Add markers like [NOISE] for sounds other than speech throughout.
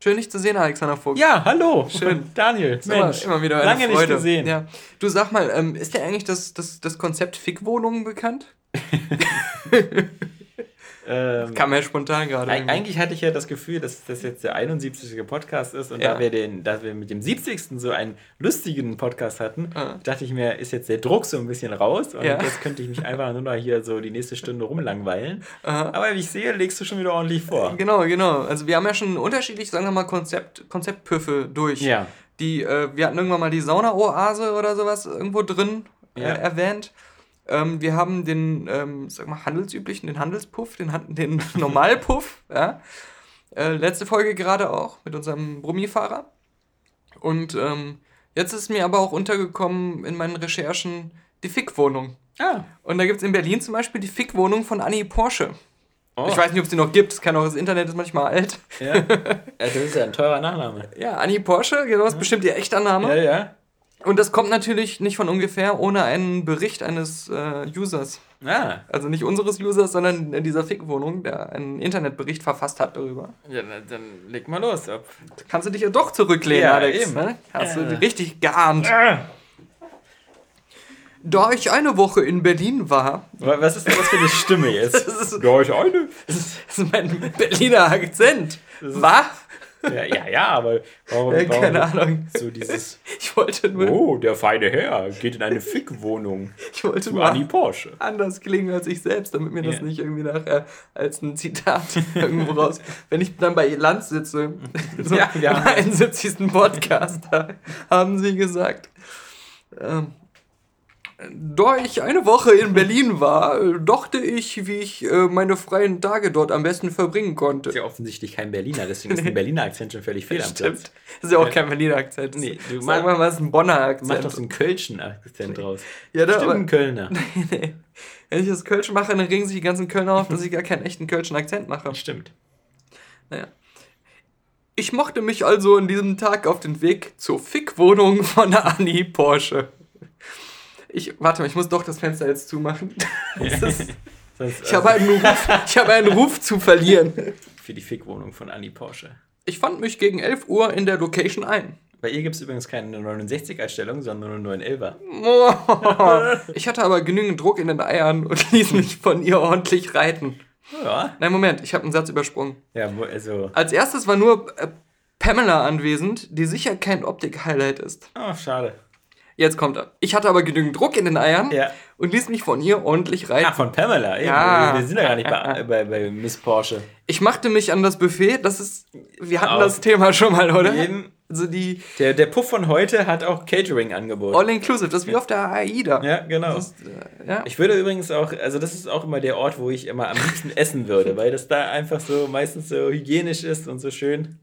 Schön, dich zu sehen, Alexander Vogt. Ja, hallo. Schön. Daniel, Mensch. Immer, immer wieder lange Freude. nicht gesehen. Ja. Du sag mal, ähm, ist dir eigentlich das, das, das Konzept Fickwohnungen bekannt? [LAUGHS] Ähm, Kam mir spontan gerade. Irgendwie. eigentlich hatte ich ja das Gefühl, dass das jetzt der 71. Podcast ist und Ja. da, wir den, da wir mit dem 70. so einen lustigen Podcast hatten, Ah. dachte ich mir, ist jetzt der Druck so ein bisschen raus und Ja. jetzt könnte ich mich einfach nur noch hier so die nächste Stunde rumlangweilen. Aha. Aber wie ich sehe, legst du schon wieder ordentlich vor. Genau, genau. Also wir haben ja schon unterschiedlich, sagen wir mal, Konzept, Konzeptpüffe durch. Ja. Die, äh, wir hatten irgendwann mal die Sauna-Oase oder sowas irgendwo drin äh, Ja. erwähnt. Ähm, wir haben den, ähm, sag mal, handelsüblichen, den Handelspuff, den, den [LAUGHS] Normalpuff, ja. Äh, letzte Folge gerade auch mit unserem Brummifahrer. Und ähm, jetzt ist mir aber auch untergekommen in meinen Recherchen die Fickwohnung. Ah. Und da gibt es in Berlin zum Beispiel die Fickwohnung von Annie Porsche. Oh. Ich weiß nicht, ob es die noch gibt. Es kann auch, das Internet ist manchmal alt. Ja. ja. Das ist ja ein teurer Nachname. [LAUGHS] Ja, Annie Porsche, genau, das ist bestimmt ihr echter Name. Ja, ja. Und das kommt natürlich nicht von ungefähr ohne einen Bericht eines äh, Users. Ah. Also nicht unseres Users, sondern in dieser Fickwohnung, der einen Internetbericht verfasst hat darüber. Ja, na, dann leg mal los. Ob. Kannst du dich ja doch zurücklehnen, Ja, Alex. eben. Ne? Hast Äh. du richtig geahnt. Ah. Da ich eine Woche in Berlin war, Wa- Was ist denn das für eine Stimme [LAUGHS] jetzt? Das ist- ja, ich eine. das ist mein Berliner Akzent. Was? Ja, ja, ja, aber warum, Äh, warum keine Ahnung. so dieses [LAUGHS] Ich wollte nur, Oh, der feine Herr geht in eine Fickwohnung [LAUGHS] ich wollte nur Annie Porsche. anders klingen als ich selbst, damit mir das Ja. nicht irgendwie nachher als ein Zitat [LAUGHS] irgendwo raus. Wenn ich dann bei Lanz sitze, so Ja, ja. im 71. Podcast, da haben sie gesagt, ähm, da ich eine Woche in Berlin war, dachte ich, wie ich äh, meine freien Tage dort am besten verbringen konnte. Ist ja offensichtlich kein Berliner, deswegen ist ein Berliner Akzent schon völlig fehl am Platz. Stimmt. Das ist ja auch kein Berliner Akzent. Nee, du wir mal, es ist ein Bonner Akzent. Mach doch so einen Kölschen Akzent draus. Ja, da, Stimmt, aber, ein Kölner. [LAUGHS] nee. Wenn ich das Kölsch mache, dann regen sich die ganzen Kölner auf, dass ich gar keinen echten Kölschen Akzent mache. Stimmt. Naja. Ich machte mich also an diesem Tag auf den Weg zur Fickwohnung von Annie Porsche. Ich, warte mal, ich muss doch das Fenster jetzt zumachen. [LAUGHS] Das ist, ich, habe einen Ruf, ich habe einen Ruf zu verlieren. für die Fickwohnung von Annie Porsche. Ich fand mich gegen 11 Uhr in der Location ein. Bei ihr gibt es übrigens keine 69er-Stellung, sondern nur eine 911er. Ich hatte aber genügend Druck in den Eiern und ließ mich von ihr ordentlich reiten. Ja. Nein, Moment, ich habe einen Satz übersprungen. Ja, wo- also. Als erstes war nur äh, Pamela anwesend, die sicher kein Optik-Highlight ist. Oh, schade. Jetzt kommt er. Ich hatte aber genügend Druck in den Eiern Ja. und ließ mich von ihr ordentlich reiten. Ach, von Pamela. Ja. Wir sind ja gar nicht bei, bei, bei Miss Porsche. Ich machte mich an das Buffet, das ist, wir hatten Auf das Thema schon mal, oder? jeden- Also die Der, der Puff von heute hat auch Catering-Angebot. All-Inclusive, das ist wie auf der AIDA. Ja, genau. Ist, äh, ja. Ich würde übrigens auch, also das ist auch immer der Ort, wo ich immer am liebsten essen würde, weil das da einfach so meistens so hygienisch ist und so schön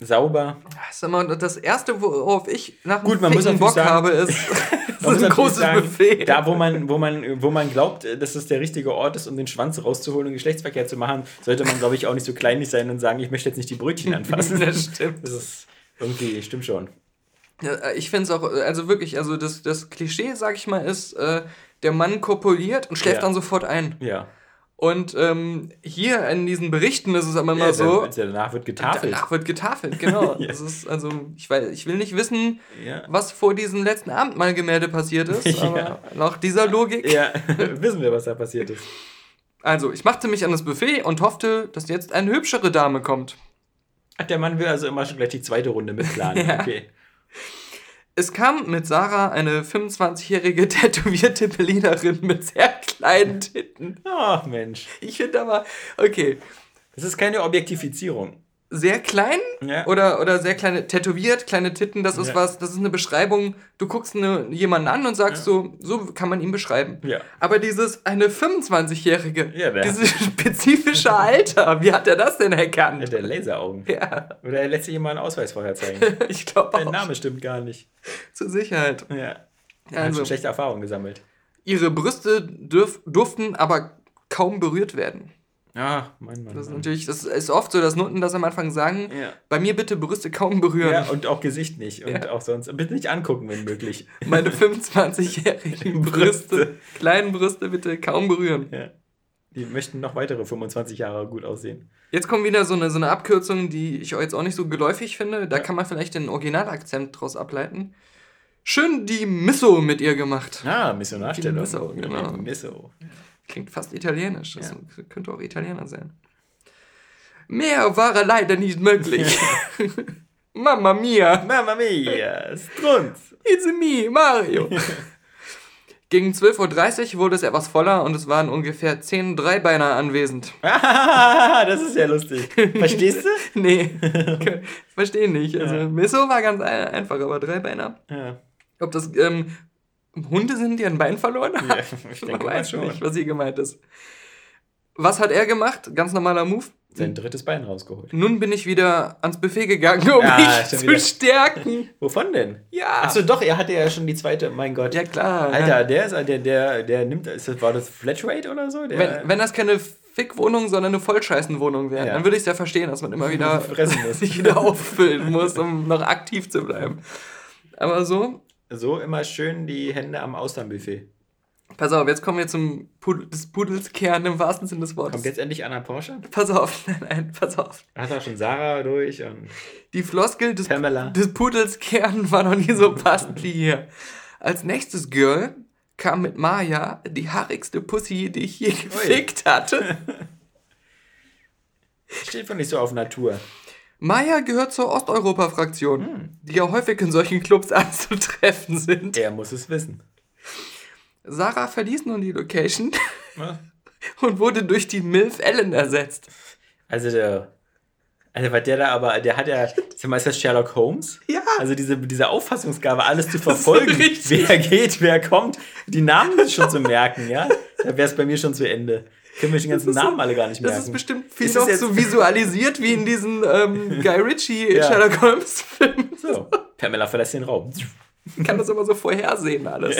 sauber. Das ist immer das Erste, worauf ich nach dem Gut, man muss Bock sagen- habe, ist, [LAUGHS] [LAUGHS] muss ein großes sagen, Buffet. Da, wo man, wo, man, wo man glaubt, dass es der richtige Ort ist, um den Schwanz rauszuholen und Geschlechtsverkehr zu machen, sollte man, glaube ich, auch nicht so kleinlich sein und sagen, ich möchte jetzt nicht die Brötchen [LAUGHS] anfassen. Das stimmt. Das ist irgendwie, stimmt schon. Ja, ich finde es auch, äh, also wirklich, also das, das Klischee, sag ich mal, ist, äh, der Mann kopuliert und schläft Ja. dann sofort ein. Ja. Und ähm, hier in diesen Berichten ist es aber immer ja, so, Danach wird getafelt. danach wird getafelt, genau. [LAUGHS] Ja. Ist, also, ich, weiß, ich will nicht wissen, Ja. was vor diesem letzten Abendmahlgemälde passiert ist, [LAUGHS] aber nach dieser Logik. Ja, [LAUGHS] wissen wir, was da passiert ist. Also, ich machte mich an das Buffet und hoffte, dass jetzt eine hübschere Dame kommt. Ach, der Mann will also immer schon gleich die zweite Runde mitplanen. Okay. Es kam mit Sarah eine 25-jährige tätowierte Berlinerin mit sehr kleinen Titten. Ach, Mensch. Ich finde aber, okay, Das ist keine Objektifizierung. sehr klein Ja. oder, oder sehr kleine, tätowiert, kleine Titten, das ist Ja. was, das ist eine Beschreibung. Du guckst eine, jemanden an und sagst so, so kann man ihn beschreiben. Ja. Aber dieses, eine 25-Jährige, Ja, der- dieses spezifische Alter, wie hat er das denn Hat erkannt? der Laseraugen. Ja, Oder er lässt sich immer einen Ausweis vorher zeigen. [LAUGHS] ich glaube Dein auch, Name stimmt gar nicht. zur Sicherheit. Ja. Er hat Also, schon schlechte Erfahrungen gesammelt. Ihre Brüste dürf, durften aber kaum berührt werden. Ah, Mann, Mann. Das ist natürlich, das ist oft so, dass Nutten das am Anfang sagen, Ja. bei mir bitte Brüste kaum berühren. Ja, und auch Gesicht nicht. Und Ja. auch sonst. Bitte nicht angucken, wenn möglich. Meine [LAUGHS] 25-jährigen Brüste, kleinen Brüste bitte kaum berühren. Ja. Die möchten noch weitere 25 Jahre gut aussehen. Jetzt kommt wieder so eine, so eine Abkürzung, die ich jetzt auch nicht so geläufig finde. Da kann man vielleicht den Originalakzent draus ableiten. Schön die Misso mit ihr gemacht. Ah, Missionarstellung. Misso, genau. Misso. Klingt fast italienisch. Das könnte auch Italiener sein. Mehr war leider nicht möglich. [LAUGHS] Mamma mia, Mamma mia, Strunz. it's me, Mario. [LAUGHS] Gegen 12.30 Uhr wurde es etwas voller und es waren ungefähr 10 Dreibeiner anwesend. Ah, [LAUGHS] das ist ja lustig. Verstehst du? Nee, verstehe nicht. Also, Ja. Misso war ganz ein- einfach, aber Dreibeiner. Ja. Ob das ähm, Hunde sind, die ein Bein verloren haben? Ja, ich [LAUGHS] Man denke mal weiß schon. nicht, was hier gemeint ist. Was hat er gemacht? Ganz normaler Move. Sein drittes Bein rausgeholt. Nun bin ich wieder ans Buffet gegangen, um Ja, mich zu wieder. stärken. [LAUGHS] Wovon denn? Ja. Achso, doch, er hatte ja schon die zweite. Mein Gott. Ja, klar. Alter, der ist der, der, der nimmt. Ist das, war das Flatrate oder so? Der, Wenn, wenn das keine Fick-Wohnung, sondern eine Vollscheißen-Wohnung wäre, Ja. dann würde ich es ja verstehen, dass man immer [LAUGHS] wieder sich wieder auffüllen muss, um noch aktiv zu bleiben. Aber so, so immer schön die Hände am Austernbuffet. pass auf, jetzt kommen wir zum Pudel, des Pudels Kern im wahrsten Sinne des Wortes. Kommt jetzt endlich Anna Porsche? Pass auf, [LAUGHS] nein, nein, pass auf. Hat auch schon Sarah durch und Die Floskel des, Pamela. des Pudels Kern war noch nie so passend wie hier. Als nächstes Girl kam mit Maya die haarigste Pussy, die ich je gefickt hatte. [LAUGHS] Steht von nicht so auf Natur. Maya gehört zur Osteuropa-Fraktion, die ja häufig in solchen Clubs [LAUGHS] anzutreffen sind. Er muss es wissen. Sarah verließ nun die Location Was? [LAUGHS] und wurde durch die MILF Ellen ersetzt. Also der. Also was der da aber, der hat ja, sag mal, ist das Sherlock Holmes? Ja. Also diese, diese Auffassungsgabe, alles zu [LAUGHS] verfolgen, wer geht, wer kommt, die Namen schon zu merken, ja? Da wäre es bei mir schon zu Ende. Können wir den ganzen Namen alle gar nicht merken. Das ist bestimmt viel Ist noch so visualisiert wie in [LAUGHS] diesen ähm, Guy Ritchie Ja. Sherlock Holmes Filmen. So, Pamela verlässt den Raum. Ich kann das immer so vorhersehen alles.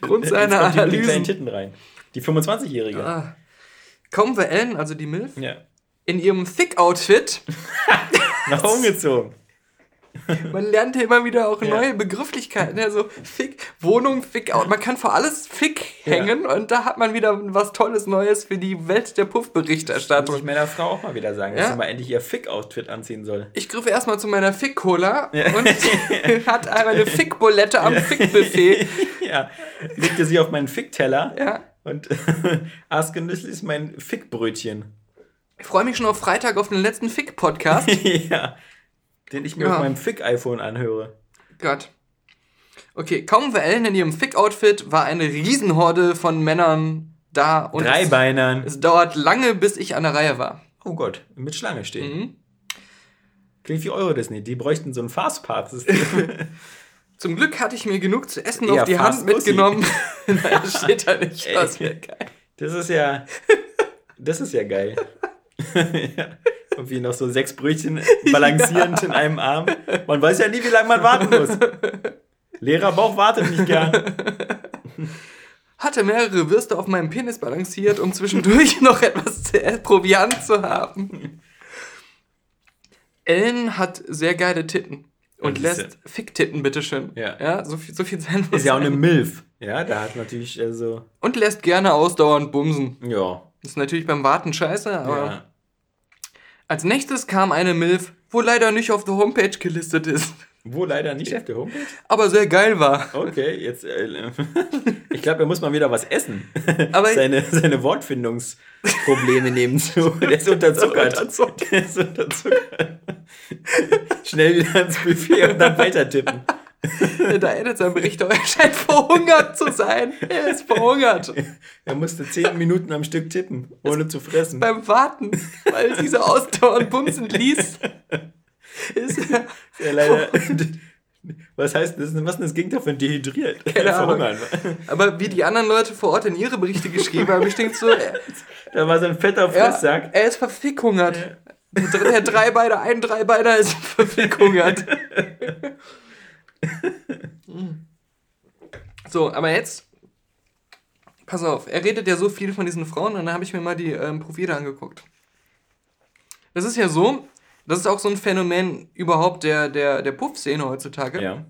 Aufgrund Jetzt seiner kommt die kleinen. Titten rein. Die 25-Jährige. Ah. Kaum war Ellen, also die MILF, Ja. in ihrem Thick-Outfit. [LAUGHS] Nach umgezogen. [LAUGHS] Man lernt ja immer wieder auch Ja. neue Begrifflichkeiten. Ja, so Fick, Wohnung, Fick, Out. Man kann vor alles Fick Ja. hängen und da hat man wieder was Tolles Neues für die Welt der Muss ich Puff-Berichterstattung. meiner Frau auch mal wieder sagen, dass Ja. sie mal endlich ihr Fick-Outfit anziehen soll. Ich griff erstmal zu meiner Fick-Cola Ja. und [LAUGHS] hat einmal eine Fick-Bulette am Fick-Buffet. [LAUGHS] ja. Legte sie auf meinen Fick-Teller Ja. und aß genüsslich mein Fick-Brötchen. Ich freue mich schon auf Freitag auf den letzten Fick-Podcast. ja. Den ich mir Ja. auf meinem Fick-iPhone anhöre. Gott. Okay, kaum war Ellen in ihrem Fick-Outfit, war eine Riesenhorde von Männern da und es, Dreibeinern. es dauert lange, bis ich an der Reihe war. Oh Gott, mit Schlange stehen. Mhm. Klingt wie Euro Disney. Die bräuchten so ein Fastpass-System. [LAUGHS] Zum Glück hatte ich mir genug zu essen Eher auf die Hand mitgenommen. [LAUGHS] [LAUGHS] naja, steht da nicht. Ey. Das. Das ist ja. Das ist ja geil. ja. Und wie noch so sechs Brötchen [LAUGHS] balancierend in einem Arm. Man weiß ja nie, wie lange man warten muss. Leerer Bauch wartet nicht gern. [LAUGHS] Hatte mehrere Würste auf meinem Penis balanciert, um zwischendurch [LAUGHS] noch etwas zu- äh, Proviant zu haben. Ellen hat sehr geile Titten. Und Ja, siehste. lässt Ficktitten, bitteschön. Ja. ja so, viel, so viel sein muss Ist ja auch eine. Milf. Ja, da hat natürlich äh, so. Und lässt gerne ausdauernd bumsen. Ja. Das ist natürlich beim Warten scheiße, aber ja. Als nächstes kam eine Milf, wo leider nicht auf der Homepage gelistet ist, Wo leider nicht auf der Homepage. aber sehr geil war. Okay, jetzt. Äh, [LAUGHS] ich glaube, er muss mal wieder was essen. Aber- seine, seine Wortfindungsprobleme nehmen zu. Der ist unterzuckert. Der ist unterzuckert. Schnell wieder ans Buffet und dann weiter tippen. Da endet sein Bericht, aber er scheint verhungert zu sein. Er ist verhungert. Er musste zehn Minuten am Stück tippen, ohne zu fressen. Beim Warten, weil diese ausdauernd bumsen ließ, ist [LAUGHS] er Ja, leider. Was heißt das? Was ist das Gegenteil von dehydriert? Keine Ahnung. Aber wie die anderen Leute vor Ort in ihre Berichte geschrieben haben, ich denke so, er, Da war so ein fetter er, Fresssack. er ist verfickhungert. Der, der Dreibeiner, ein Dreibeiner ist verfickhungert. [LAUGHS] [LAUGHS] so, aber jetzt, pass auf, er redet ja so viel von diesen Frauen und dann habe ich mir mal die ähm, Profile angeguckt. Das ist ja so, das ist auch so ein Phänomen überhaupt der, der, der Puff-Szene heutzutage. Ja.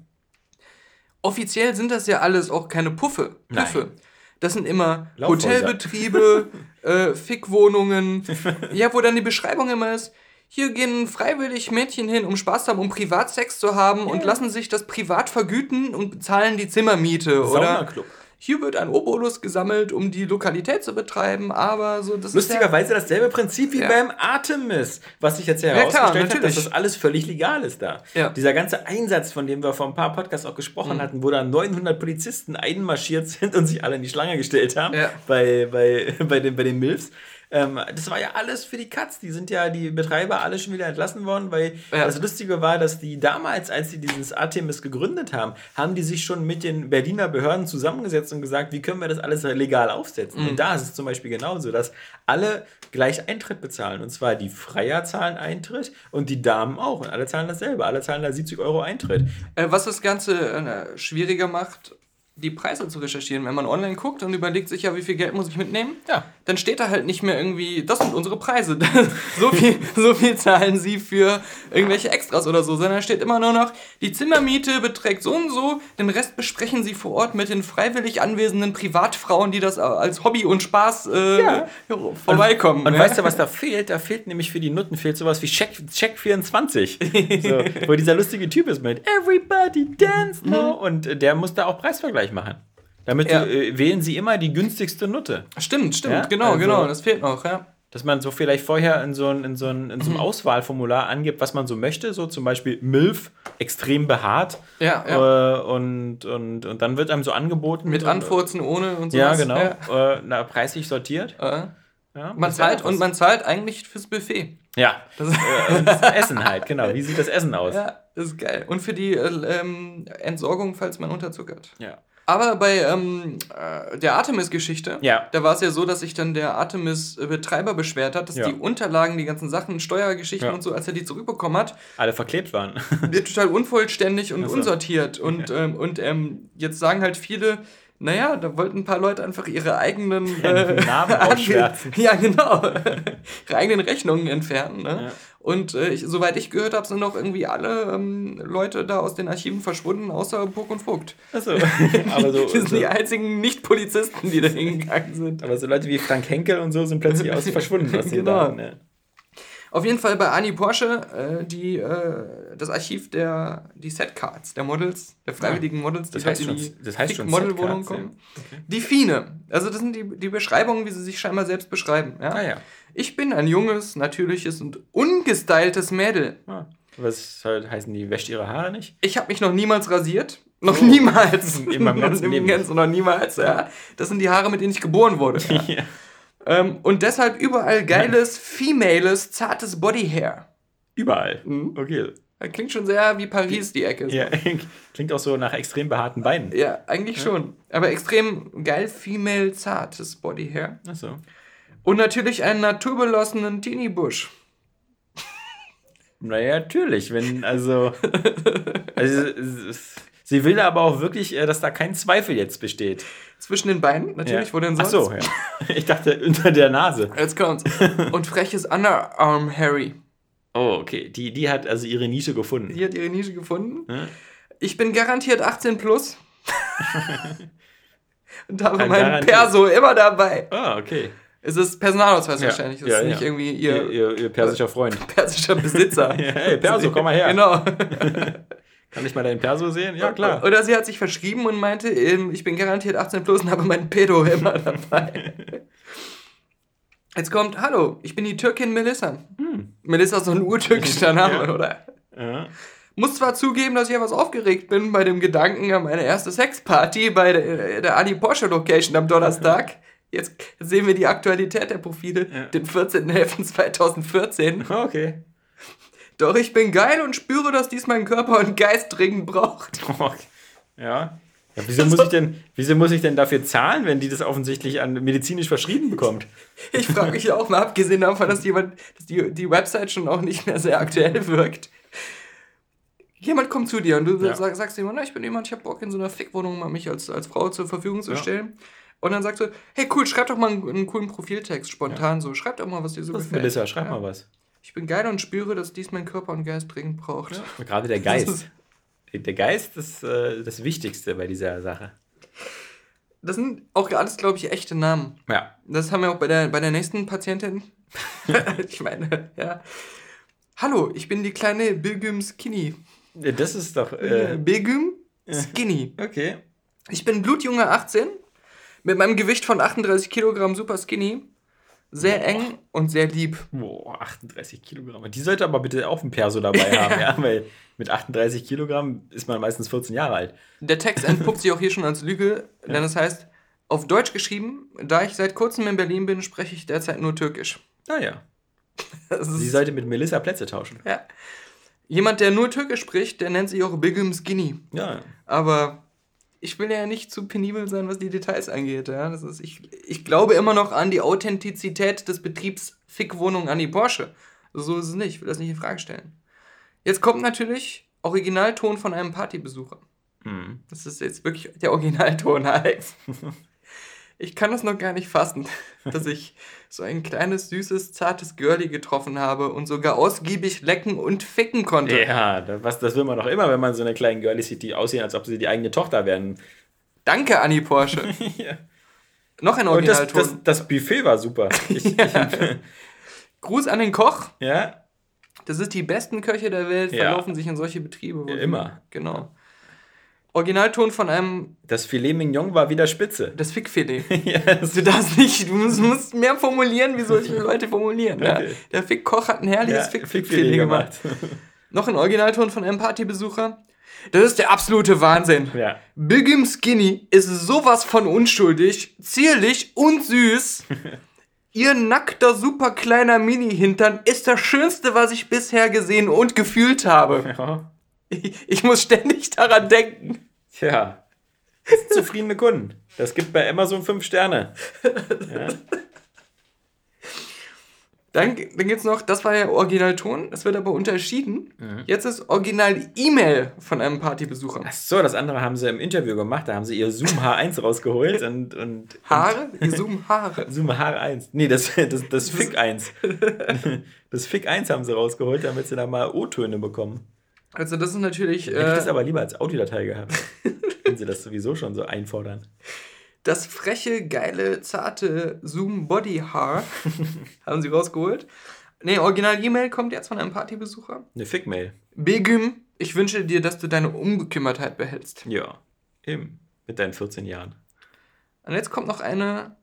Offiziell sind das ja alles auch keine Puffe. Nein. Puffe. Das sind immer. Hotelbetriebe, [LAUGHS] äh, Fickwohnungen, ja, wo dann die Beschreibung immer ist, hier gehen freiwillig Mädchen hin, um Spaß zu haben, um Privatsex zu haben und lassen sich das privat vergüten und bezahlen die Zimmermiete. Oder Saunaclub. hier wird ein Obolus gesammelt, um die Lokalität zu betreiben, aber so das Lustigerweise dasselbe Prinzip wie Ja. beim Artemis, was sich jetzt ja Ja, herausgestellt hat, dass das alles völlig legal ist da. Ja. Dieser ganze Einsatz, von dem wir vor ein paar Podcasts auch gesprochen Mhm. hatten, wo da 900 Polizisten einmarschiert [LAUGHS] sind und sich alle in die Schlange gestellt haben Ja. bei, bei, [LAUGHS] bei, den, bei den Milfs. Ähm, das war ja alles für die Katz. Die sind ja, die Betreiber alle schon wieder entlassen worden, weil Ja. das Lustige war, dass die damals, als sie dieses Artemis gegründet haben, haben die sich schon mit den Berliner Behörden zusammengesetzt und gesagt, wie können wir das alles legal aufsetzen. Mhm. Und da ist es zum Beispiel genauso, dass alle gleich Eintritt bezahlen. Und zwar die Freier zahlen Eintritt und die Damen auch. Und alle zahlen dasselbe. Alle zahlen da 70 Euro Eintritt. Äh, was das Ganze äh, schwieriger macht, die Preise zu recherchieren. Wenn man online guckt und überlegt sich ja, wie viel Geld muss ich mitnehmen, Ja. dann steht da halt nicht mehr irgendwie, das sind unsere Preise. [LAUGHS] so, viel, so viel zahlen sie für irgendwelche Extras oder so, sondern steht immer nur noch, die Zimmermiete beträgt so und so, den Rest besprechen sie vor Ort mit den freiwillig anwesenden Privatfrauen, die das als Hobby und Spaß äh, Ja. vorbeikommen. Und ja? weißt du, was da fehlt? Da fehlt nämlich für die Nutten fehlt sowas wie Check, Check 24. so, wo dieser lustige Typ ist mit Everybody dance now. Und äh, der muss da auch Preisvergleich machen. Damit Mhm. Ja. äh, wählen sie immer die günstigste Nutte. Stimmt, stimmt, Ja, genau, also- genau, das fehlt noch, ja. Dass man so vielleicht vorher in so, ein, in so, ein, in Mhm. so einem Auswahlformular angibt, was man so möchte. So zum Beispiel MILF, extrem behaart. Ja, ja. Äh, und, und, und dann wird einem so angeboten. Mit und, Anfurzen ohne und so. Ja, genau. Äh, na, preislich sortiert. Äh, Ja, man zahlt und man zahlt eigentlich fürs Buffet. Ja, Das, äh, [LAUGHS] das Essen halt, genau. Wie sieht das Essen aus? ja, das ist geil. Und für die äh, ähm, Entsorgung, falls man unterzuckert. ja. Aber bei ähm, äh, der Artemis-Geschichte, Ja. da war es ja so, dass sich dann der Artemis-Betreiber beschwert hat, dass Ja. die Unterlagen, die ganzen Sachen, Steuergeschichten Ja. und so, als er die zurückbekommen hat, alle verklebt waren. total unvollständig und Ach so. unsortiert. Und, ähm, und ähm, jetzt sagen halt viele, naja, da wollten ein paar Leute einfach ihre eigenen [LAUGHS] äh, [LAUGHS] Namen ausschwärzen. Ja, genau. [LAUGHS] ihre eigenen Rechnungen entfernen. Ne? Ja. Und äh, ich, soweit ich gehört habe, sind auch irgendwie alle ähm, Leute da aus den Archiven verschwunden, außer Burg und Vogt. Achso. aber, so, Das sind so, die einzigen Nicht-Polizisten, die da hingegangen sind. aber so Leute wie Frank Henkel und so sind plötzlich aus verschwunden den Genau. Daten. Ne? Auf jeden Fall bei Annie Porsche, äh, die, äh, das Archiv der die Setcards, der Models, der freiwilligen Models, die Das halt heißt in schon- die das heißt schon Modelwohnung Setcards, kommen. Die Fine. Also das sind die, die Beschreibungen, wie sie sich scheinbar selbst beschreiben. Ja? Ah ja. Ich bin ein junges, natürliches und ungestyltes Mädel. Ah. Was halt heißen die, wäscht ihre Haare nicht? Ich habe mich noch niemals rasiert. Noch niemals. [LAUGHS] In meinem ganzen [LAUGHS] Leben. Ganzen noch niemals, ja. Das sind die Haare, mit denen ich geboren wurde. Ja. [LAUGHS] Ja. ähm, und deshalb überall geiles, females, zartes Bodyhair. Überall. Mhm. Okay. Das klingt schon sehr wie Paris, die Ecke. so. Ja. [LAUGHS] Klingt auch so nach extrem behaarten Beinen. Ja, eigentlich schon. Aber extrem geil, female, zartes Bodyhair. Achso. Und natürlich einen naturbelassenen Teenie-Busch. [LAUGHS] Naja, natürlich. Wenn, also. also sie will aber auch wirklich, äh, dass da kein Zweifel jetzt besteht. Zwischen den Beinen, natürlich, ja. wo denn sonst? Ach so, ja. Ich dachte unter der Nase. Jetzt kommt's. Und freches Underarm Harry. Oh, okay. Die, die hat also ihre Nische gefunden. Die hat ihre Nische gefunden. Ja. Ich bin garantiert 18 plus. [LAUGHS] Und habe Ja, meinen garantiert. Perso immer dabei. Ah, okay. Es ist Personalausweis Ja. wahrscheinlich. Es Ja, ist nicht irgendwie Ihr, ihr, ihr, ihr persischer Freund. [LAUGHS] persischer Besitzer. [LAUGHS] Hey, Perso, komm mal her. Genau. Kann ich mal deinen Perso sehen? Ja, klar. Oder sie hat sich verschrieben und meinte, ähm, ich bin garantiert 18 plus und habe meinen Pedo [LAUGHS] immer dabei. Jetzt kommt, hallo, ich bin die Türkin Melissa. Melissa ist so ein urtürkischer Name, Hm. Ja. oder? Ja. Muss zwar zugeben, dass ich etwas aufgeregt bin bei dem Gedanken an meine erste Sexparty bei der, der Adi Porsche Location am Donnerstag. [LAUGHS] Jetzt sehen wir die Aktualität der Profile, Ja. den 14.11.2014. Okay. Doch ich bin geil und spüre, dass dies mein Körper und Geist dringend braucht. [LAUGHS] Ja. ja wieso, muss ich denn, wieso muss ich denn dafür zahlen, wenn die das offensichtlich an medizinisch verschrieben bekommt? Ich frage mich auch mal, abgesehen davon, dass, jemand, dass die, die Website schon auch nicht mehr sehr aktuell wirkt. Jemand kommt zu dir und du Ja. sag, sagst jemand, na, ich bin jemand, ich habe Bock in so einer Fickwohnung mal mich als, als Frau zur Verfügung zu Ja. stellen. Und dann sagst du, hey cool, schreib doch mal einen, einen coolen Profiltext spontan so. Schreib doch mal, was dir so Das gefällt. Melissa, schreib Ja. mal was. Ich bin geil und spüre, dass dies mein Körper und Geist dringend braucht. Gerade der Geist. ist- Der Geist ist äh, das Wichtigste bei dieser Sache. das sind auch alles, glaube ich, echte Namen. Ja. Das haben wir auch bei der, bei der nächsten Patientin. [LAUGHS] ich meine, ja. Hallo, ich bin die kleine Bilgüm Skinny. Ja, Das ist doch. Äh, Bilgüm Skinny. okay. Ich bin blutjunge 18, mit meinem Gewicht von 38 Kilogramm super skinny, sehr eng und sehr lieb. Boah, 38 Kilogramm. Die sollte aber bitte auch ein Perso dabei [LAUGHS] haben, ja, weil mit 38 Kilogramm ist man meistens 14 Jahre alt. Der Text [LAUGHS] entpuppt sich auch hier schon als Lüge, denn es heißt, auf Deutsch geschrieben, da ich seit kurzem in Berlin bin, spreche ich derzeit nur Türkisch. Naja. [LAUGHS] Das ist- Sie sollte mit Melissa Plätze tauschen. ja. Jemand, der nur Türkisch spricht, der nennt sich auch Bilgüm Skinny. Ja. Aber ich will ja nicht zu penibel sein, was die Details angeht. Ja? Das ist, ich, ich glaube immer noch an die Authentizität des Betriebs Fickwohnung an die Porsche. So ist es nicht. Ich will das nicht in Frage stellen. Jetzt kommt natürlich Originalton von einem Partybesucher. Hm. Das ist jetzt wirklich der Originalton, [LAUGHS] Alex. Ich kann das noch gar nicht fassen, [LAUGHS] dass ich so ein kleines, süßes, zartes Girlie getroffen habe und sogar ausgiebig lecken und ficken konnte. Ja, das, was, das will man doch immer, wenn man so eine kleine Girlie sieht, die aussehen, als ob sie die eigene Tochter werden. Danke, Anni Porsche. [LAUGHS] ja. Noch ein Und das, Originalton. das, das Buffet war super. Ich, [LAUGHS] Gruß an den Koch. ja, Das ist die besten Köche der Welt, Ja. verlaufen sich in solche Betriebe. Ja, immer. Genau. Originalton von einem, das Filet Mignon war wieder spitze. das Fickfilet. [LAUGHS] ja, das, Du darfst nicht, du musst, musst mehr formulieren, wie solche [LAUGHS] Leute formulieren. Ja. Okay. Der Fickkoch hat ein herrliches ja, Fickfilet Fickfilet gemacht. gemacht. Noch ein Originalton von einem Partybesucher. Das ist der absolute Wahnsinn. ja. Bigim Skinny ist sowas von unschuldig, zierlich und süß. [LAUGHS] Ihr nackter, super kleiner Mini-Hintern ist das Schönste, was ich bisher gesehen und gefühlt habe. ja. Ich, ich muss ständig daran denken. Tja. Zufriedene Kunden. Das gibt bei Amazon 5 Sterne. Ja. Dann, dann gibt es noch, das war ja Originalton, das wird aber unterschieden. Mhm. Jetzt ist Original-E-Mail von einem Partybesucher. Ach so, das andere haben sie im Interview gemacht. Da haben sie ihr Zoom H1 [LAUGHS] rausgeholt und, und Haare? Die zoomen Haare. Zoom H1. Nee, das, das, das Fick 1. [LAUGHS] Das Fick 1 haben sie rausgeholt, damit sie da mal O-Töne bekommen. Also das ist natürlich Hätte ich das äh, aber lieber als Audiodatei gehabt. [LAUGHS] Wenn sie das sowieso schon so einfordern. das freche, geile, zarte Zoom-Body-Haar. [LAUGHS] haben sie rausgeholt. Ne, Original-E-Mail kommt jetzt von einem Partybesucher. Eine Fick-Mail. Begüm, ich wünsche dir, dass du deine Unbekümmertheit behältst. Ja, eben. Mit deinen 14 Jahren. Und jetzt kommt noch eine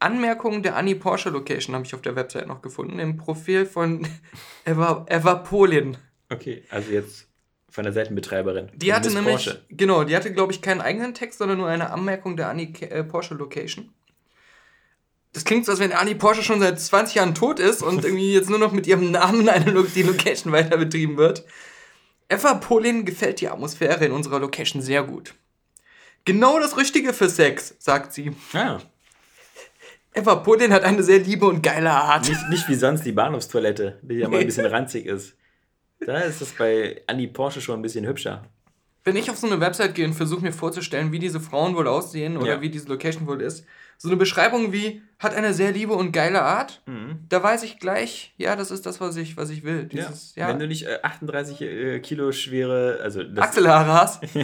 Anmerkung der Annie Porsche Location, habe ich auf der Website noch gefunden, im Profil von [LAUGHS] Eva, Eva Polin. Okay, also jetzt von der Seitenbetreiberin. Die hatte nämlich, Porsche. genau, die hatte, glaube ich, keinen eigenen Text, sondern nur eine Anmerkung der Annie äh, Porsche Location. Das klingt so, als wenn Annie Porsche schon seit 20 Jahren tot ist und [LAUGHS] irgendwie jetzt nur noch mit ihrem Namen eine Lo die Location weiter betrieben wird. Eva Polin gefällt die Atmosphäre in unserer Location sehr gut. Genau das Richtige für Sex, sagt sie. Ah, Eva Polin hat eine sehr liebe und geile Art. nicht, nicht wie sonst die Bahnhofstoilette, die ja mal ein bisschen ranzig ist. Da ist es bei Annie Porsche schon ein bisschen hübscher. Wenn ich auf so eine Website gehe und versuche mir vorzustellen, wie diese Frauen wohl aussehen oder Ja. wie diese Location wohl ist, so eine Beschreibung wie hat eine sehr liebe und geile Art, Mhm. da weiß ich gleich, ja, das ist das, was ich, was ich will. Dieses, ja, Wenn du nicht äh, 38 äh, Kilo schwere, also das Achselhaare hast. [LAUGHS]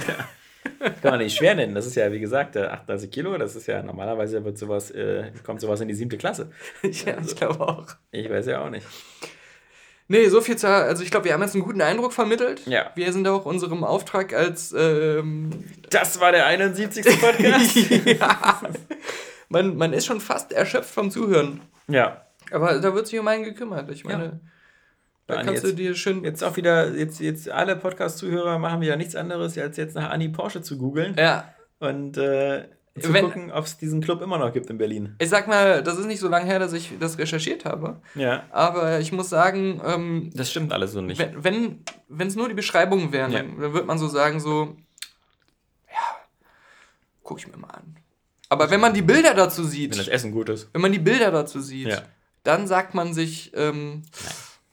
kann man nicht schwer nennen. Das ist ja, wie gesagt, äh, 38 Kilo, das ist ja normalerweise wird sowas, äh, kommt sowas in die siebte Klasse. [LAUGHS] ja, ich glaube auch. Ich weiß ja auch nicht. Nee, so viel zur, also ich glaube, wir haben jetzt einen guten Eindruck vermittelt. Ja. Wir sind auch unserem Auftrag als, ähm, Das war der 71. [LAUGHS] Podcast. ja, man, man ist schon fast erschöpft vom Zuhören. ja. Aber da wird sich um einen gekümmert. Ich meine, Ja. da Dann kannst du dir schön Jetzt auch wieder, jetzt, jetzt alle Podcast-Zuhörer machen wieder nichts anderes, als jetzt nach Annie Porsche zu googeln Ja, und äh, zu Wenn- gucken, ob es diesen Club immer noch gibt in Berlin. ich sag mal, das ist nicht so lange her, dass ich das recherchiert habe. Ja. Aber ich muss sagen, ähm, Das stimmt alles so nicht. wenn wenn wenn, es nur die Beschreibungen wären, Ja. dann, dann wird man so sagen, so, ja, guck ich mir mal an. Aber wenn man die Bilder dazu Wenn das sieht, Essen gut ist. wenn man die Bilder dazu sieht, Ja. dann sagt man sich, ähm,